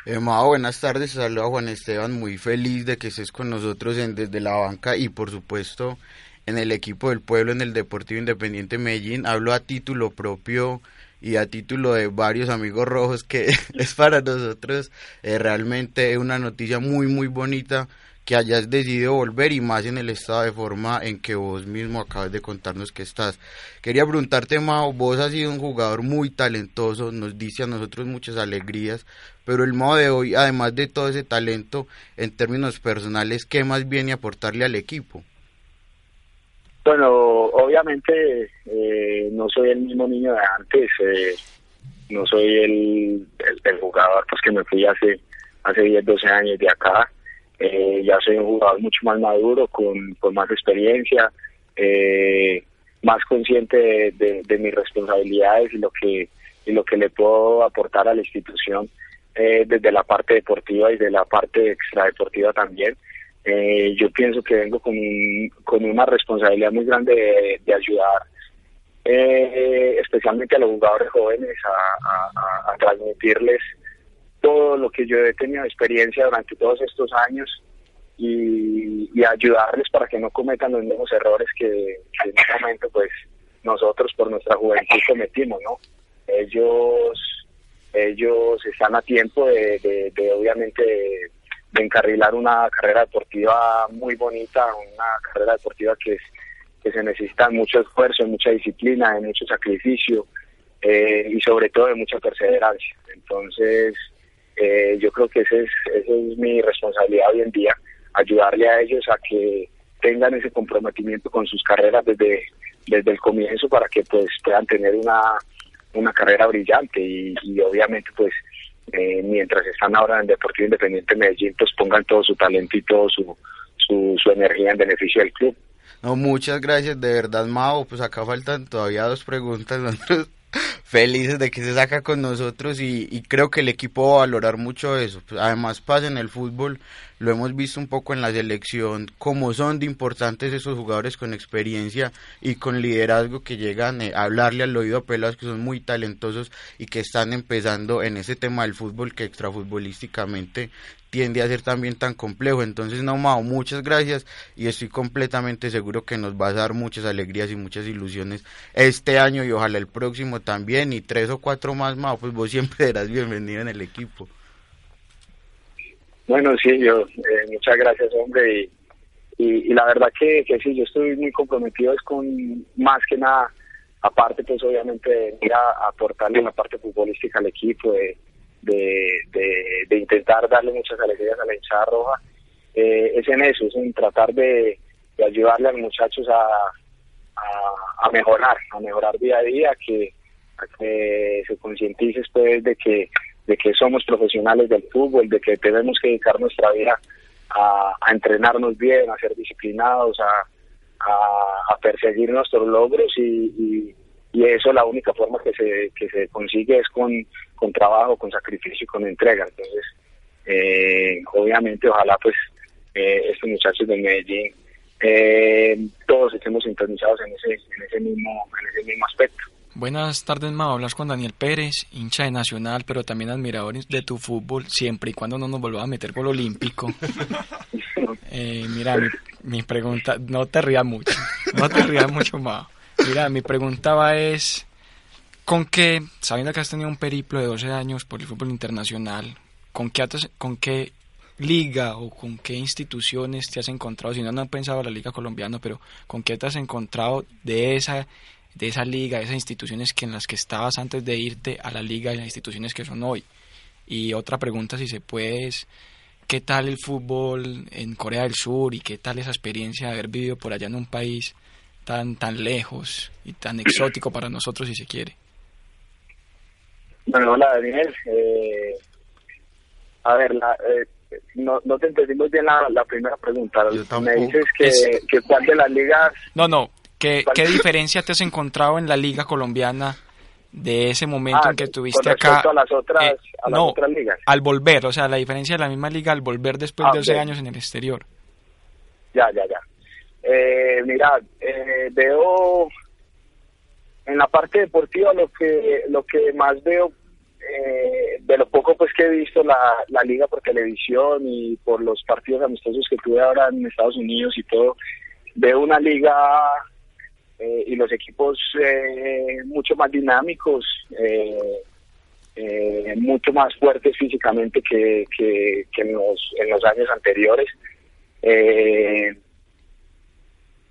S5: Eh, buenas tardes, saludo a Juan Esteban, muy feliz de que estés con nosotros en, desde la banca y por supuesto en el equipo del pueblo, en el Deportivo Independiente Medellín. Hablo a título propio y a título de varios amigos rojos que (laughs) es para nosotros eh, realmente una noticia muy muy bonita que hayas decidido volver y más en el estado de forma en que vos mismo acabas de contarnos que estás. Quería preguntarte, Mao, vos has sido un jugador muy talentoso, nos dice a nosotros muchas alegrías, pero el Mao de hoy, además de todo ese talento, en términos personales, ¿qué más viene a aportarle al equipo?
S9: Bueno, obviamente eh, no soy el mismo niño de antes, eh, no soy el, el, jugador pues que me fui hace, hace 10, 12 años de acá eh, ya soy un jugador mucho más maduro, con, con más experiencia, eh, más consciente de, mis responsabilidades y lo que y lo que le puedo aportar a la institución eh, desde la parte deportiva y de la parte extradeportiva también. Yo pienso que vengo con, con una responsabilidad muy grande de, ayudar especialmente a los jugadores jóvenes a, transmitirles todo lo que yo he tenido experiencia durante todos estos años y, ayudarles para que no cometan los mismos errores que, en ese momento pues nosotros por nuestra juventud cometimos, ¿no? Ellos ellos están a tiempo de, obviamente de, encarrilar una carrera deportiva muy bonita, una carrera deportiva que se necesita mucho esfuerzo, mucha disciplina, mucho sacrificio eh, y sobre todo de mucha perseverancia. Entonces, eh, yo creo que ese es, esa es mi responsabilidad hoy en día, ayudarle a ellos a que tengan ese comprometimiento con sus carreras desde, desde el comienzo para que pues puedan tener una, una carrera brillante y, obviamente pues eh, mientras están ahora en Deportivo Independiente Medellín pues pongan todo su talento y todo su, su, su energía en beneficio del club.
S5: No, muchas gracias, de verdad, Mao. Pues acá faltan todavía dos preguntas. (laughs) felices de que se saca con nosotros y, creo que el equipo va a valorar mucho eso. Pues, además pasa en el fútbol, lo hemos visto un poco en la selección, como son de importantes esos jugadores con experiencia y con liderazgo que llegan eh, a hablarle al oído a pelados que son muy talentosos y que están empezando en ese tema del fútbol que extrafutbolísticamente tiende a ser también tan complejo. Entonces, no, Mao, muchas gracias y estoy completamente seguro que nos va a dar muchas alegrías y muchas ilusiones este año y ojalá el próximo también y tres o cuatro más, Mao, pues vos (laughs) siempre serás bienvenido en el equipo.
S9: Bueno, sí, yo, eh, muchas gracias, hombre, y, y, la verdad que, que sí, yo estoy muy comprometido es con más que nada, aparte pues obviamente ir a aportarle la parte futbolística al equipo, de, intentar darle muchas alegrías a la hinchada roja, eh, es en eso, es en tratar de, ayudarle a los muchachos a, a, mejorar, a mejorar día a día, que, que se concientice pues de que, de que somos profesionales del fútbol, de que tenemos que dedicar nuestra vida a, entrenarnos bien, a ser disciplinados, a, a, perseguir nuestros logros y y eso la única forma que se, que se consigue es con, con trabajo, con sacrificio y con entrega. Entonces, eh, obviamente, ojalá pues eh, estos muchachos de Medellín, eh, todos estemos sintonizados en ese, en ese mismo, en ese mismo aspecto.
S4: Buenas tardes, Mao. Hablas con Daniel Pérez, hincha de Nacional, pero también admirador de tu fútbol, siempre y cuando no nos vuelva a meter gol olímpico. (laughs) eh, mira, mi, pregunta, no te rías mucho, no te rías mucho, Mao. Mira, mi pregunta va es, ¿con qué, sabiendo que has tenido un periplo de 12 años por el fútbol internacional, ¿con qué, con qué liga o con qué instituciones te has encontrado? Si no, no he pensado en la liga colombiana, pero ¿con qué te has encontrado de esa de esa liga, de esas instituciones que en las que estabas antes de irte a la liga y las instituciones que son hoy. Y otra pregunta, si se puede, qué tal el fútbol en Corea del Sur y qué tal esa experiencia de haber vivido por allá en un país tan, tan lejos y tan exótico para nosotros, si se quiere.
S9: Bueno, hola Daniel. Eh, a ver, eh, no, no te entendí muy bien la, primera pregunta. Me dices que, que cuál de las ligas...
S4: No, no, ¿Qué, (laughs) diferencia te has encontrado en la liga colombiana de ese momento
S9: ah,
S4: en que tuviste acá?
S9: A las otras, eh, a las otras ligas.
S4: al volver, o sea, la diferencia de la misma liga al volver después de 12 años en el exterior.
S9: Ya, ya, ya. Eh, mira, eh, veo en la parte deportiva lo que lo que más veo eh, de lo poco pues que he visto la, la liga por televisión y por los partidos amistosos que tuve ahora en Estados Unidos y todo, veo una liga eh, y los equipos eh, mucho más dinámicos, eh, mucho más fuertes físicamente que, que, en, los, en los años anteriores.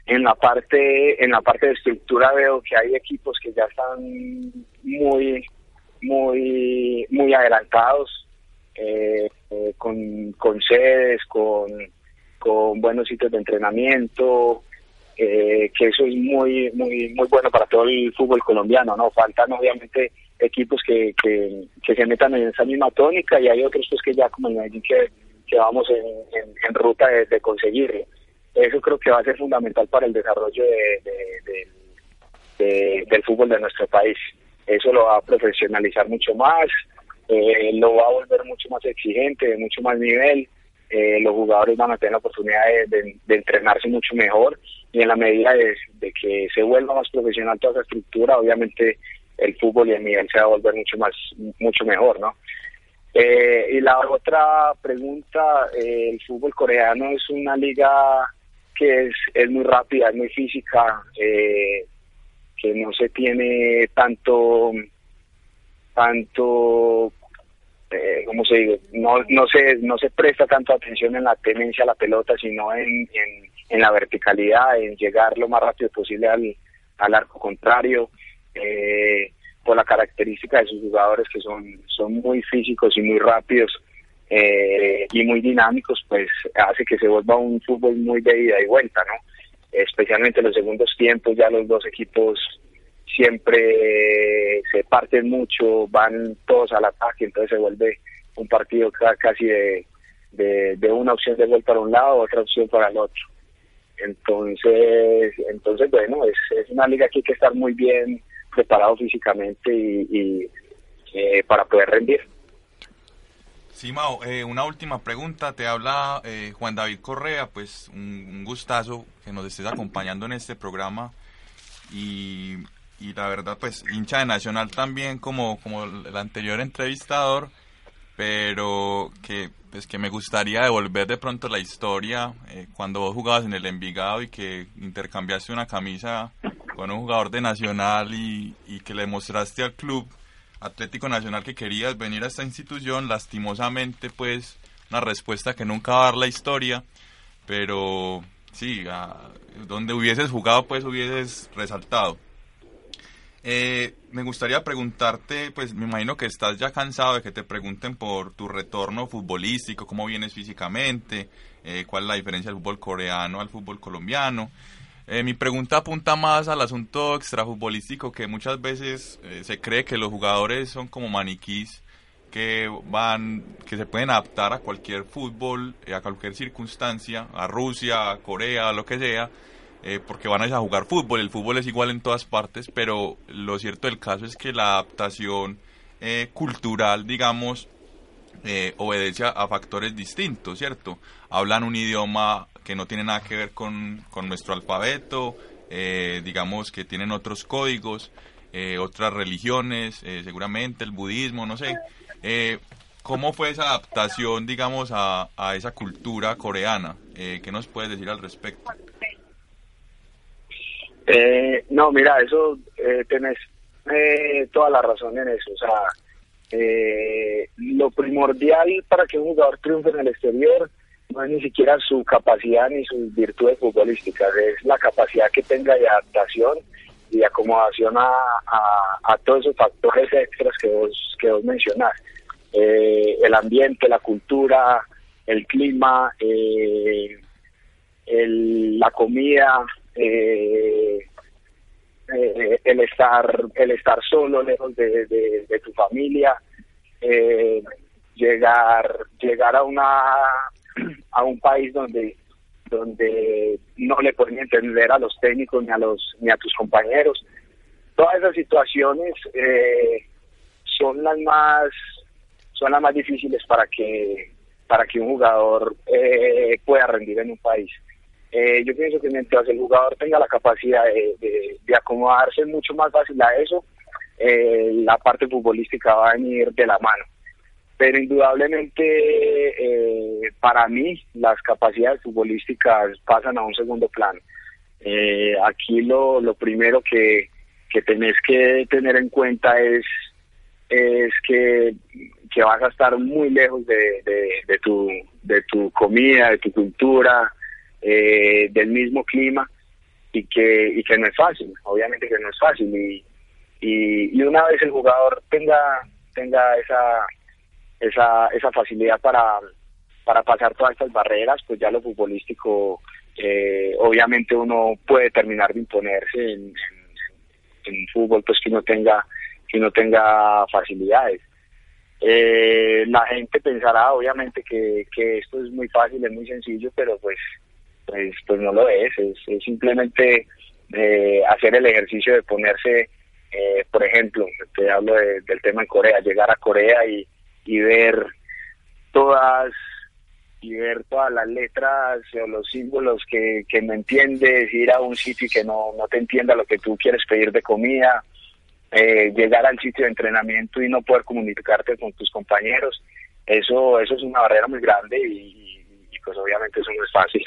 S9: En la parte en la parte de estructura veo que hay equipos que ya están muy muy muy adelantados con, con sedes con con buenos sitios de entrenamiento eh, que eso es muy muy muy bueno para todo el fútbol colombiano no faltan obviamente equipos que, que, se metan en esa misma tónica y hay otros pues que ya como el Medellín que, que vamos en, en, ruta de, de, conseguirlo eso creo que va a ser fundamental para el desarrollo de, del fútbol de nuestro país eso lo va a profesionalizar mucho más eh, lo va a volver mucho más exigente de mucho más nivel eh, los jugadores van a tener la oportunidad de, entrenarse mucho mejor y en la medida de, que se vuelva más profesional toda esa estructura, obviamente el fútbol y el nivel se va a volver mucho más, mucho mejor, ¿no? Eh, y la otra pregunta, eh, el fútbol coreano es una liga que es, es muy rápida, es muy física, que no se tiene tanto tanto eh, ¿cómo se dice? No, no, se, no se presta tanto atención en la tenencia a la pelota, sino en, en, la verticalidad, en llegar lo más rápido posible al, al arco contrario, eh, por la característica de sus jugadores que son, son muy físicos y muy rápidos eh, y muy dinámicos, pues hace que se vuelva un fútbol muy de ida y vuelta, ¿no? Especialmente en los segundos tiempos, ya los dos equipos siempre se parten mucho, van todos al ataque, entonces se vuelve un partido casi de, de, una opción de gol para un lado, otra opción para el otro. Entonces, entonces bueno, es, es una liga que hay que estar muy bien preparado físicamente y, eh, para poder rendir.
S6: Sí, Mao, eh, una última pregunta. Te habla eh, Juan David Correa, pues un, un, gustazo que nos estés acompañando en este programa. Y y la verdad pues hincha de Nacional también como, como el anterior entrevistador, pero que pues que me gustaría devolver de pronto la historia eh, cuando vos jugabas en el Envigado y que intercambiaste una camisa con un jugador de Nacional y, y que le mostraste al club Atlético Nacional que querías venir a esta institución, lastimosamente pues una respuesta que nunca va a dar la historia, pero sí, donde hubieses jugado pues hubieses resaltado. Eh, me gustaría preguntarte, pues me imagino que estás ya cansado de que te pregunten por tu retorno futbolístico, cómo vienes físicamente, eh, cuál es la diferencia del fútbol coreano al fútbol colombiano. Eh, mi pregunta apunta más al asunto extrafutbolístico, que muchas veces se cree que los jugadores son como maniquís que van, que se pueden adaptar a cualquier fútbol, a cualquier circunstancia, a Rusia, a Corea, a lo que sea eh, porque van a jugar fútbol, el fútbol es igual en todas partes, pero lo cierto del caso es que la adaptación eh, cultural, digamos, eh, obedece a, factores distintos, ¿cierto? Hablan un idioma que no tiene nada que ver con, nuestro alfabeto, eh, digamos que tienen otros códigos, eh, otras religiones, seguramente el budismo, no sé. ¿Cómo fue esa adaptación, digamos, a, a esa cultura coreana? ¿Qué nos puedes decir al respecto?
S9: no, mira, eso tenés toda la razón en eso. O sea, eh, lo primordial para que un jugador triunfe en el exterior no es ni siquiera su capacidad ni sus virtudes futbolísticas, es la capacidad que tenga de adaptación y de acomodación a, a, todos esos factores extras que vos, que vos mencionás. Eh, el ambiente, la cultura, el clima, eh, el, la comida, eh, eh, el estar el estar solo lejos de, de, tu familia eh, llegar llegar a una (clears throat) a un país donde donde no le pueden entender a los técnicos ni a los ni a tus compañeros todas esas situaciones eh, son las más son las más difíciles para que para que un jugador pueda rendir en un país eh, yo pienso que mientras el jugador tenga la capacidad de, acomodarse mucho más fácil a eso, eh, la parte futbolística va a venir de la mano. Pero indudablemente eh, para mí las capacidades futbolísticas pasan a un segundo plano. aquí lo, lo primero que, que tenés que tener en cuenta es, es que, que vas a estar muy lejos de, de, tu, de tu comida, de tu cultura, eh, del mismo clima y que, y que no es fácil, obviamente que no es fácil. Y, y, una vez el jugador tenga, tenga esa, esa, esa facilidad para, para pasar todas estas barreras, pues ya lo futbolístico, eh, obviamente uno puede terminar de imponerse en, en, fútbol, pues que no tenga, que no tenga facilidades. Eh, la gente pensará obviamente que, que esto es muy fácil, es muy sencillo, pero pues pues, pues no lo es, es, simplemente eh, hacer el ejercicio de ponerse, eh, por ejemplo, te hablo del tema en Corea, llegar a Corea y, y ver todas y ver todas las letras o los símbolos que, que no entiendes, ir a un sitio y que no, no te entienda lo que tú quieres pedir de comida, eh, llegar al sitio de entrenamiento y no poder comunicarte con tus compañeros, eso, eso es una barrera muy grande y, y pues obviamente eso no es fácil.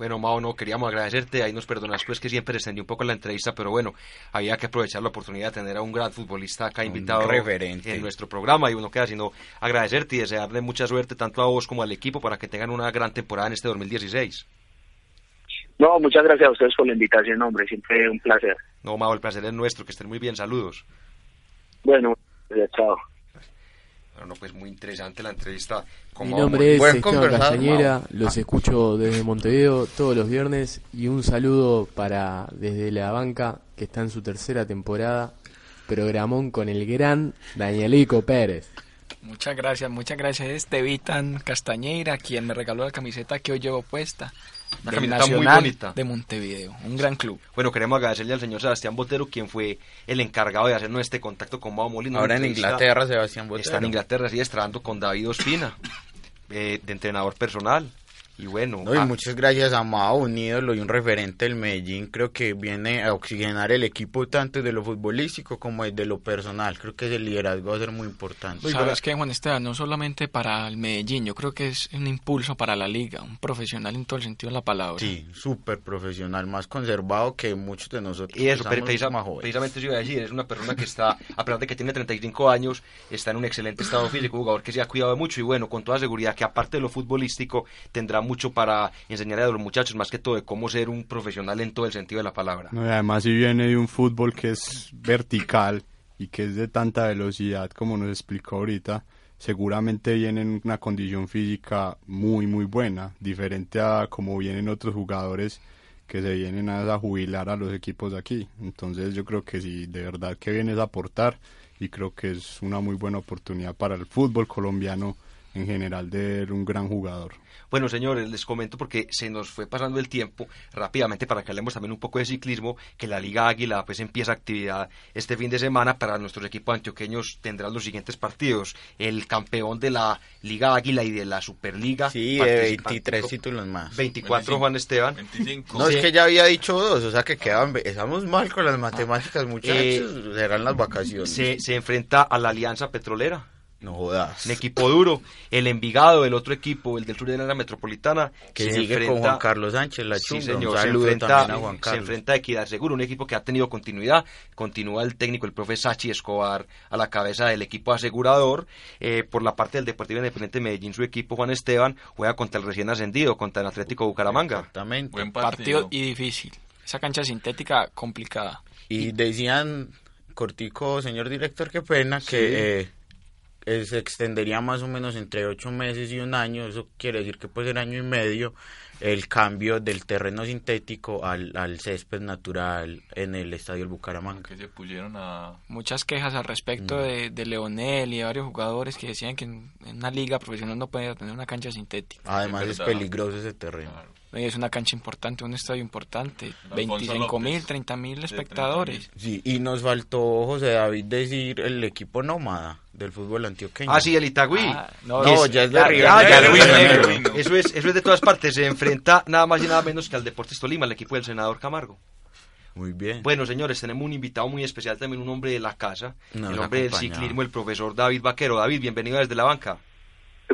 S3: Bueno, Mao, no queríamos agradecerte, ahí nos perdonas pues que siempre extendí un poco la entrevista, pero bueno, había que aprovechar la oportunidad de tener a un gran futbolista acá invitado en nuestro programa y uno queda sino agradecerte y desearle mucha suerte tanto a vos como al equipo para que tengan una gran temporada en este 2016.
S9: No, muchas gracias a ustedes por la invitación, hombre, siempre un placer.
S3: No, Mao, el placer es nuestro, que estén muy bien, saludos.
S9: Bueno, chao.
S3: Bueno, pues muy interesante la entrevista.
S10: Mi nombre es Esteban Castañera, los escucho desde Montevideo todos los viernes y un saludo para desde la banca que está en su tercera temporada, programón con el gran Danielico Pérez.
S4: Muchas gracias, muchas gracias Estevitan Castañeira, quien me regaló la camiseta que hoy llevo puesta.
S3: Una camiseta muy bonita.
S4: de Montevideo, un gran club.
S3: Bueno, queremos agradecerle al señor Sebastián Botero, quien fue el encargado de hacernos este contacto con Mau Molina.
S5: Ahora en Inglaterra, Sebastián Botero.
S3: Está en Inglaterra, sí, trabajando con David Ospina, (laughs) eh, de entrenador personal. Y bueno.
S5: y ah, muchas gracias a Mao, un ídolo y un referente del Medellín. Creo que viene a oxigenar el equipo tanto de lo futbolístico como de lo personal. Creo que el liderazgo va a ser muy importante.
S4: Sabes que Juan Esteban, no solamente para el Medellín, yo creo que es un impulso para la liga, un profesional en todo el sentido de la palabra.
S5: Sí, súper profesional, más conservado que muchos de nosotros.
S3: Y eso, precisamente eso iba a decir, es una persona que está, a pesar de que tiene 35 años, está en un excelente estado físico, un jugador que se ha cuidado mucho y bueno, con toda seguridad que aparte de lo futbolístico tendrá mucho para enseñarle a los muchachos más que todo de cómo ser un profesional en todo el sentido de la palabra.
S8: además si viene de un fútbol que es vertical y que es de tanta velocidad como nos explicó ahorita, seguramente viene en una condición física muy muy buena, diferente a como vienen otros jugadores que se vienen a, jubilar a los equipos de aquí. Entonces yo creo que si de verdad que vienes a aportar y creo que es una muy buena oportunidad para el fútbol colombiano en general de un gran jugador.
S3: Bueno, señores, les comento porque se nos fue pasando el tiempo rápidamente para que hablemos también un poco de ciclismo, que la Liga Águila pues empieza actividad este fin de semana para nuestros equipos antioqueños tendrán los siguientes partidos. El campeón de la Liga Águila y de la Superliga.
S5: Sí, de 23 títulos más.
S3: 24 Juan Esteban.
S5: No, es que ya había dicho dos, o sea que quedan, estamos mal con las matemáticas, muchachos, eh, serán las vacaciones.
S3: Se, se enfrenta a la Alianza Petrolera.
S5: No jodas.
S3: Un equipo duro. El Envigado, el otro equipo, el del sur de la metropolitana.
S5: Que se sigue con Juan Carlos Sánchez, la
S3: chunga. Sí, señor. Se enfrenta, a Juan se enfrenta a Equidad Seguro, un equipo que ha tenido continuidad. Continúa el técnico, el profe Sachi Escobar, a la cabeza del equipo asegurador. Eh, por la parte del Deportivo Independiente de Medellín, su equipo, Juan Esteban, juega contra el recién ascendido, contra el Atlético Bucaramanga.
S4: Exactamente. Buen partido. y difícil. Esa cancha sintética complicada.
S5: Y decían, cortico, señor director, qué pena, que... Eh, se extendería más o menos entre ocho meses y un año, eso quiere decir que puede ser año y medio, el cambio del terreno sintético al, al césped natural en el estadio del Bucaramanga.
S6: Que se pusieron a...
S4: Muchas quejas al respecto mm. de, de, Leonel y de varios jugadores que decían que en, una liga profesional no puede tener una cancha sintética.
S5: Además es, peligroso ese terreno.
S4: Es una cancha importante, un estadio importante. 25 mil, 30 mil espectadores.
S5: Sí, y nos faltó, José David, decir el equipo nómada del fútbol antioqueño.
S3: Ah, sí, el Itagüí.
S5: Ah, no, ya es de arriba.
S3: Eso es, eso es de todas partes. Se enfrenta nada más y nada menos que al Deportes Tolima, el equipo del senador Camargo.
S5: Muy bien.
S3: Bueno, señores, tenemos un invitado muy especial, también un hombre de la casa, el hombre del ciclismo, el profesor David Vaquero. David, bienvenido desde la banca.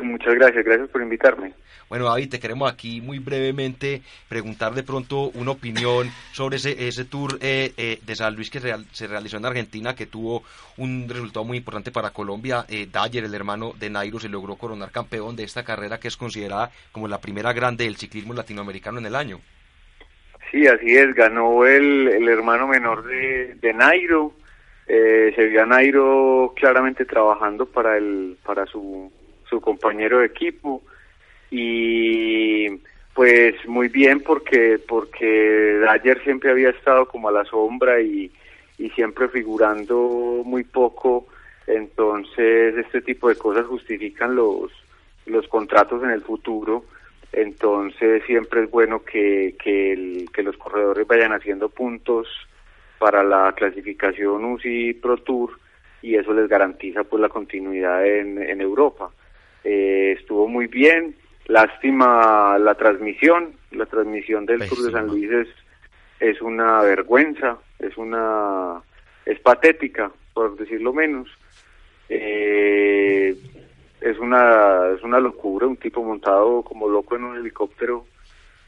S11: Muchas gracias, gracias por invitarme.
S3: Bueno, David, te queremos aquí muy brevemente preguntar de pronto una opinión sobre ese, ese tour eh, eh, de San Luis que se realizó en Argentina, que tuvo un resultado muy importante para Colombia. Eh, el hermano de Nairo, se logró coronar campeón de esta carrera que es considerada como la primera grande del ciclismo latinoamericano en el año.
S11: Sí, así es, ganó el, el hermano menor de, Nairo. Eh, se vio Nairo claramente trabajando para, el, para su su compañero de equipo y pues muy bien porque porque ayer siempre había estado como a la sombra y, y siempre figurando muy poco entonces este tipo de cosas justifican los los contratos en el futuro entonces siempre es bueno que, que, el, que los corredores vayan haciendo puntos para la clasificación UCI Pro Tour y eso les garantiza pues la continuidad en, en Europa eh, estuvo muy bien. Lástima la transmisión, la transmisión del Tour de San Luis es, es una vergüenza, es una es patética, por decirlo menos. Eh, es una es una locura, un tipo montado como loco en un helicóptero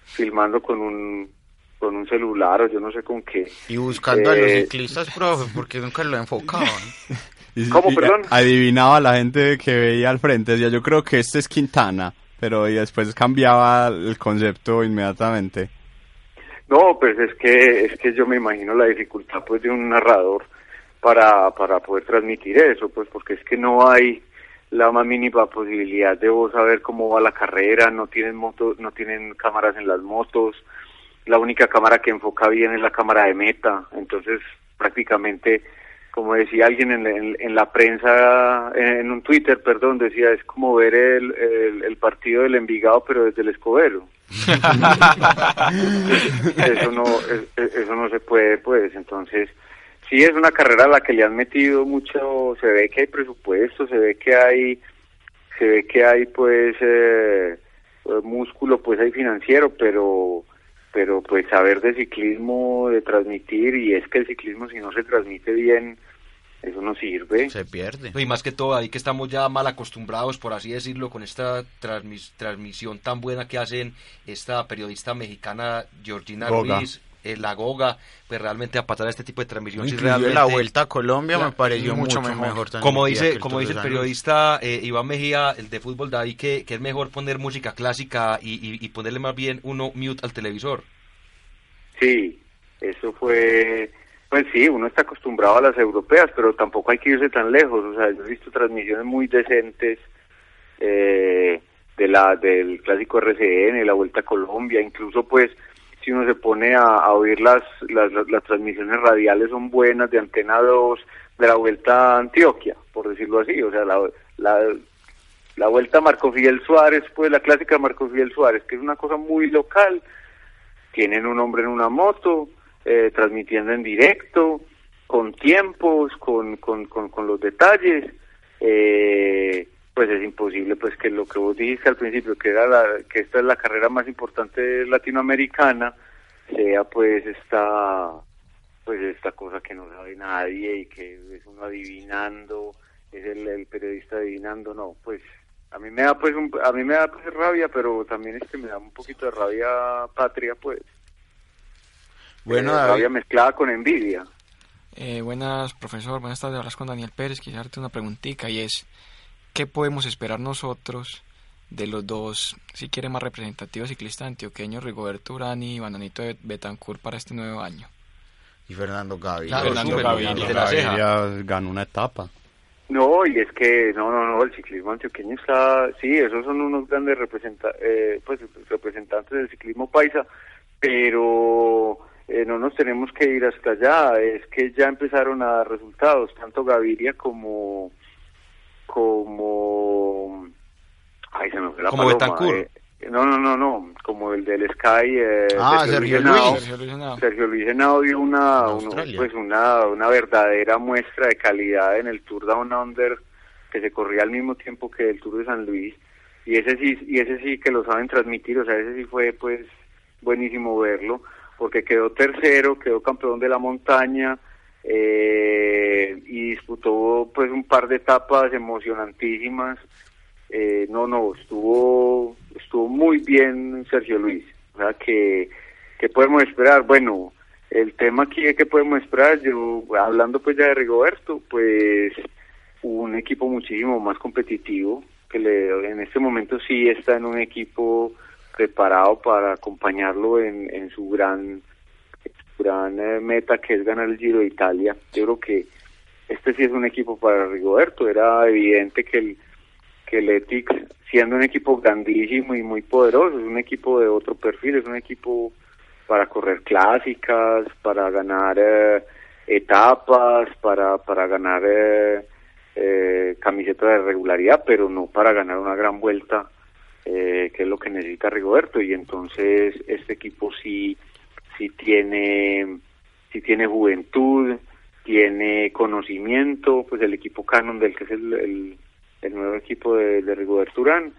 S11: filmando con un con un celular o yo no sé con qué.
S5: Y buscando a los eh, ciclistas, profe, porque nunca lo enfocaban. (laughs)
S11: ¿Cómo, perdón?
S8: Adivinaba la gente que veía al frente, decía, yo creo que este es Quintana, pero después cambiaba el concepto inmediatamente.
S11: No, pues es que es que yo me imagino la dificultad pues de un narrador para para poder transmitir eso, pues porque es que no hay la más mínima posibilidad de vos saber cómo va la carrera, no tienen motos, no tienen cámaras en las motos, la única cámara que enfoca bien es la cámara de meta, entonces prácticamente como decía alguien en, en, la prensa, en, un Twitter, perdón, decía, es como ver el, el, partido del Envigado, pero desde el Escobero. (laughs) eso no eso no se puede, pues, entonces, sí es una carrera a la que le han metido mucho, se ve que hay presupuesto, se ve que hay, se ve que hay, pues, eh, músculo, pues, hay financiero, pero pero pues saber de ciclismo, de transmitir, y es que el ciclismo si no se transmite bien, eso no sirve.
S5: Se pierde.
S3: Y más que todo, ahí que estamos ya mal acostumbrados, por así decirlo, con esta transmisión tan buena que hacen esta periodista mexicana Georgina Ruiz, eh, la Goga, pues realmente a patar este tipo de transmisión.
S5: realmente, la vuelta a Colombia me pareció mucho, mejor.
S3: como dice, como dice el periodista eh, Iván Mejía, el de fútbol de ahí, que, que es mejor poner música clásica y, y ponerle más bien uno mute al televisor.
S11: Sí, eso fue pues sí, uno está acostumbrado a las europeas, pero tampoco hay que irse tan lejos. O sea, yo he visto transmisiones muy decentes eh, de la del clásico RCN, la Vuelta a Colombia, incluso pues si uno se pone a, oír las, las, las, transmisiones radiales son buenas de Antena 2 de la Vuelta a Antioquia, por decirlo así. O sea, la, la, la vuelta Marco Fidel Suárez, pues la clásica Marco Fidel Suárez, que es una cosa muy local, tienen un hombre en una moto, eh, transmitiendo en directo, con tiempos, con, con, con, los detalles, eh, pues es imposible pues que lo que vos dijiste al principio, que era la, que esta es la carrera más importante latinoamericana, sea pues esta pues esta cosa que no sabe nadie y que es uno adivinando, es el, periodista adivinando, no, pues a mí me da pues a mí me da pues rabia, pero también es que me da un poquito de rabia patria pues. Bueno, eh, mezclada con envidia.
S4: Eh, buenas, profesor, buenas tardes, hablas con Daniel Pérez, quisiera hacerte una preguntita y es, ¿qué podemos esperar nosotros de los dos, si quiere más representativos ciclistas antioqueños, Rigoberto Urani y Bananito Betancourt para este nuevo año?
S5: Y Fernando Gaviria.
S8: Claro, Fernando Gaviria, ganó una etapa.
S11: No, y es que, no, no, no, el ciclismo antioqueño está, sí, esos son unos grandes representa eh, pues, representantes del ciclismo paisa, pero eh, no nos tenemos que ir hasta allá, es que ya empezaron a dar resultados, tanto Gaviria como, como, ay, se me fue la
S3: como Betancourt.
S11: No, no, no, no, como el del Sky.
S5: Eh, ah, Sergio, Luis.
S11: Sergio Luis Henao dio una, pues una, una verdadera muestra de calidad en el Tour Down Under que se corría al mismo tiempo que el Tour de San Luis y ese sí y ese sí que lo saben transmitir, o sea, ese sí fue pues buenísimo verlo porque quedó tercero, quedó campeón de la montaña eh, y disputó pues un par de etapas emocionantísimas eh, no, no, estuvo, estuvo muy bien Sergio Luis. O sea, que, que podemos esperar? Bueno, el tema aquí es que podemos esperar, yo hablando pues ya de Rigoberto, pues un equipo muchísimo más competitivo, que le, en este momento sí está en un equipo preparado para acompañarlo en, su gran, eh, meta que es ganar el Giro de Italia. Yo creo que este sí es un equipo para Rigoberto, era evidente que el que el Ethics, siendo un equipo grandísimo y muy poderoso, es un equipo de otro perfil, es un equipo para correr clásicas, para ganar eh, etapas, para, para ganar eh, eh, camisetas de regularidad, pero no para ganar una gran vuelta, eh, que es lo que necesita Rigoberto. Y entonces este equipo sí, sí tiene, sí tiene juventud, tiene conocimiento, pues el equipo Canon del que es el el nuevo equipo de, Rigoberto Urán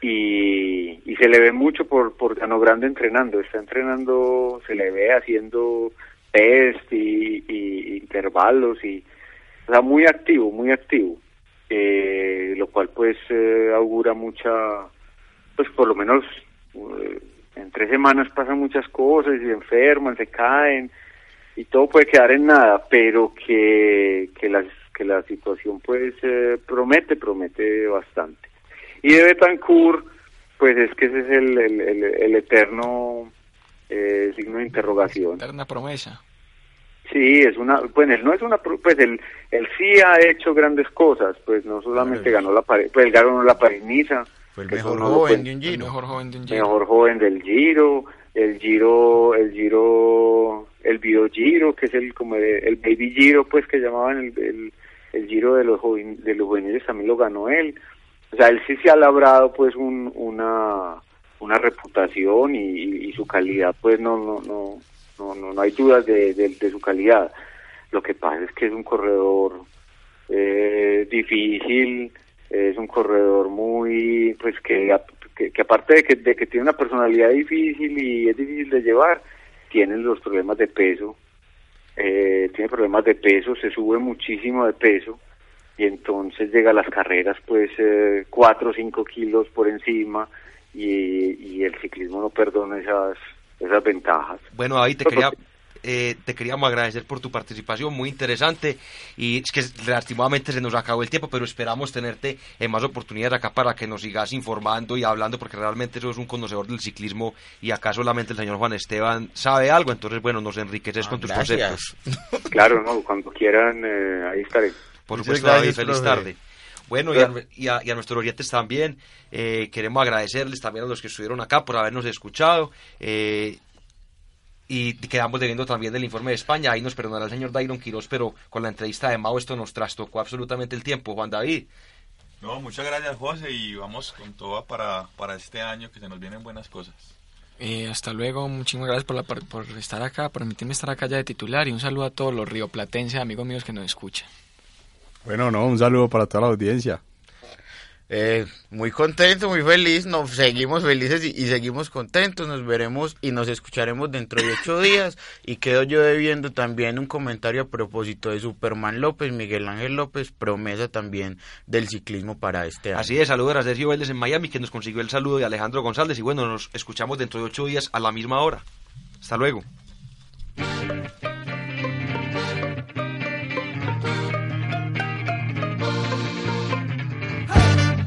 S11: y, y se le ve mucho por, por Gano Grande entrenando, está entrenando, se le ve haciendo test y, y intervalos y o sea, muy activo, muy activo, eh, lo cual pues eh, augura mucha, pues por lo menos eh, en tres semanas pasan muchas cosas y se enferman, se caen y todo puede quedar en nada, pero que, que las que la situación pues eh, promete, promete bastante. Y de Betancourt, pues es que ese es el, el, eterno eh, signo de interrogación.
S4: Eterna promesa.
S11: Sí, es una, pues él no es una, pues él, él sí ha hecho grandes cosas, pues no solamente ganó la pues él ganó la París
S5: Fue el mejor joven de un
S4: Giro.
S11: mejor
S4: joven de un
S11: Giro. Mejor joven del Giro, el Giro, el Giro, el Bio Giro, que es el como el Baby Giro, pues que llamaban el el Giro de los, de los juveniles también lo ganó él. O sea, él sí se ha labrado pues un, una, una reputación y, su calidad pues no, no, no, no, no, hay dudas de, de, su calidad. Lo que pasa es que es un corredor eh, difícil, es un corredor muy, pues que, que, aparte de que, de que tiene una personalidad difícil y es difícil de llevar, tiene los problemas de peso eh, tiene problemas de peso, se sube muchísimo de peso y entonces llega a las carreras pues eh, 4 o 5 kilos por encima y, el ciclismo no perdona esas, esas ventajas.
S3: Bueno, ahí te quería eh, te queríamos agradecer por tu participación, muy interesante. Y es que lastimosamente se nos acabó el tiempo, pero esperamos tenerte en más oportunidades acá para que nos sigas informando y hablando, porque realmente sos un conocedor del ciclismo y acá solamente el señor Juan Esteban sabe algo. Entonces, bueno, nos enriqueces ah, con tus conceptos. (laughs)
S11: Claro, no, cuando quieran, eh, ahí estaré.
S3: Por supuesto, David, feliz tarde. Bueno, y a, y, a, nuestros oyentes también, eh, queremos agradecerles también a los que estuvieron acá por habernos escuchado. Eh, y quedamos debiendo también del informe de España. Ahí nos perdonará el señor Dairon Quiroz, pero con la entrevista de Mao esto nos trastocó absolutamente el tiempo. Juan David.
S6: No, muchas gracias José y vamos con todo para, para este año que se nos vienen buenas cosas.
S4: Eh, hasta luego, muchísimas gracias por, la, por estar acá, por permitirme estar acá ya de titular y un saludo a todos los rioplatenses, amigos míos que nos escuchan.
S8: Bueno, no, un saludo para toda la audiencia.
S5: Eh, muy contento, muy feliz, nos seguimos felices y, seguimos contentos, nos veremos y nos escucharemos dentro de ocho días y quedo yo debiendo también un comentario a propósito de Superman López, Miguel Ángel López, promesa también del ciclismo para este año.
S3: Así es, saludos a Sergio Vélez en Miami que nos consiguió el saludo de Alejandro González y bueno, nos escuchamos dentro de ocho días a la misma hora. Hasta luego.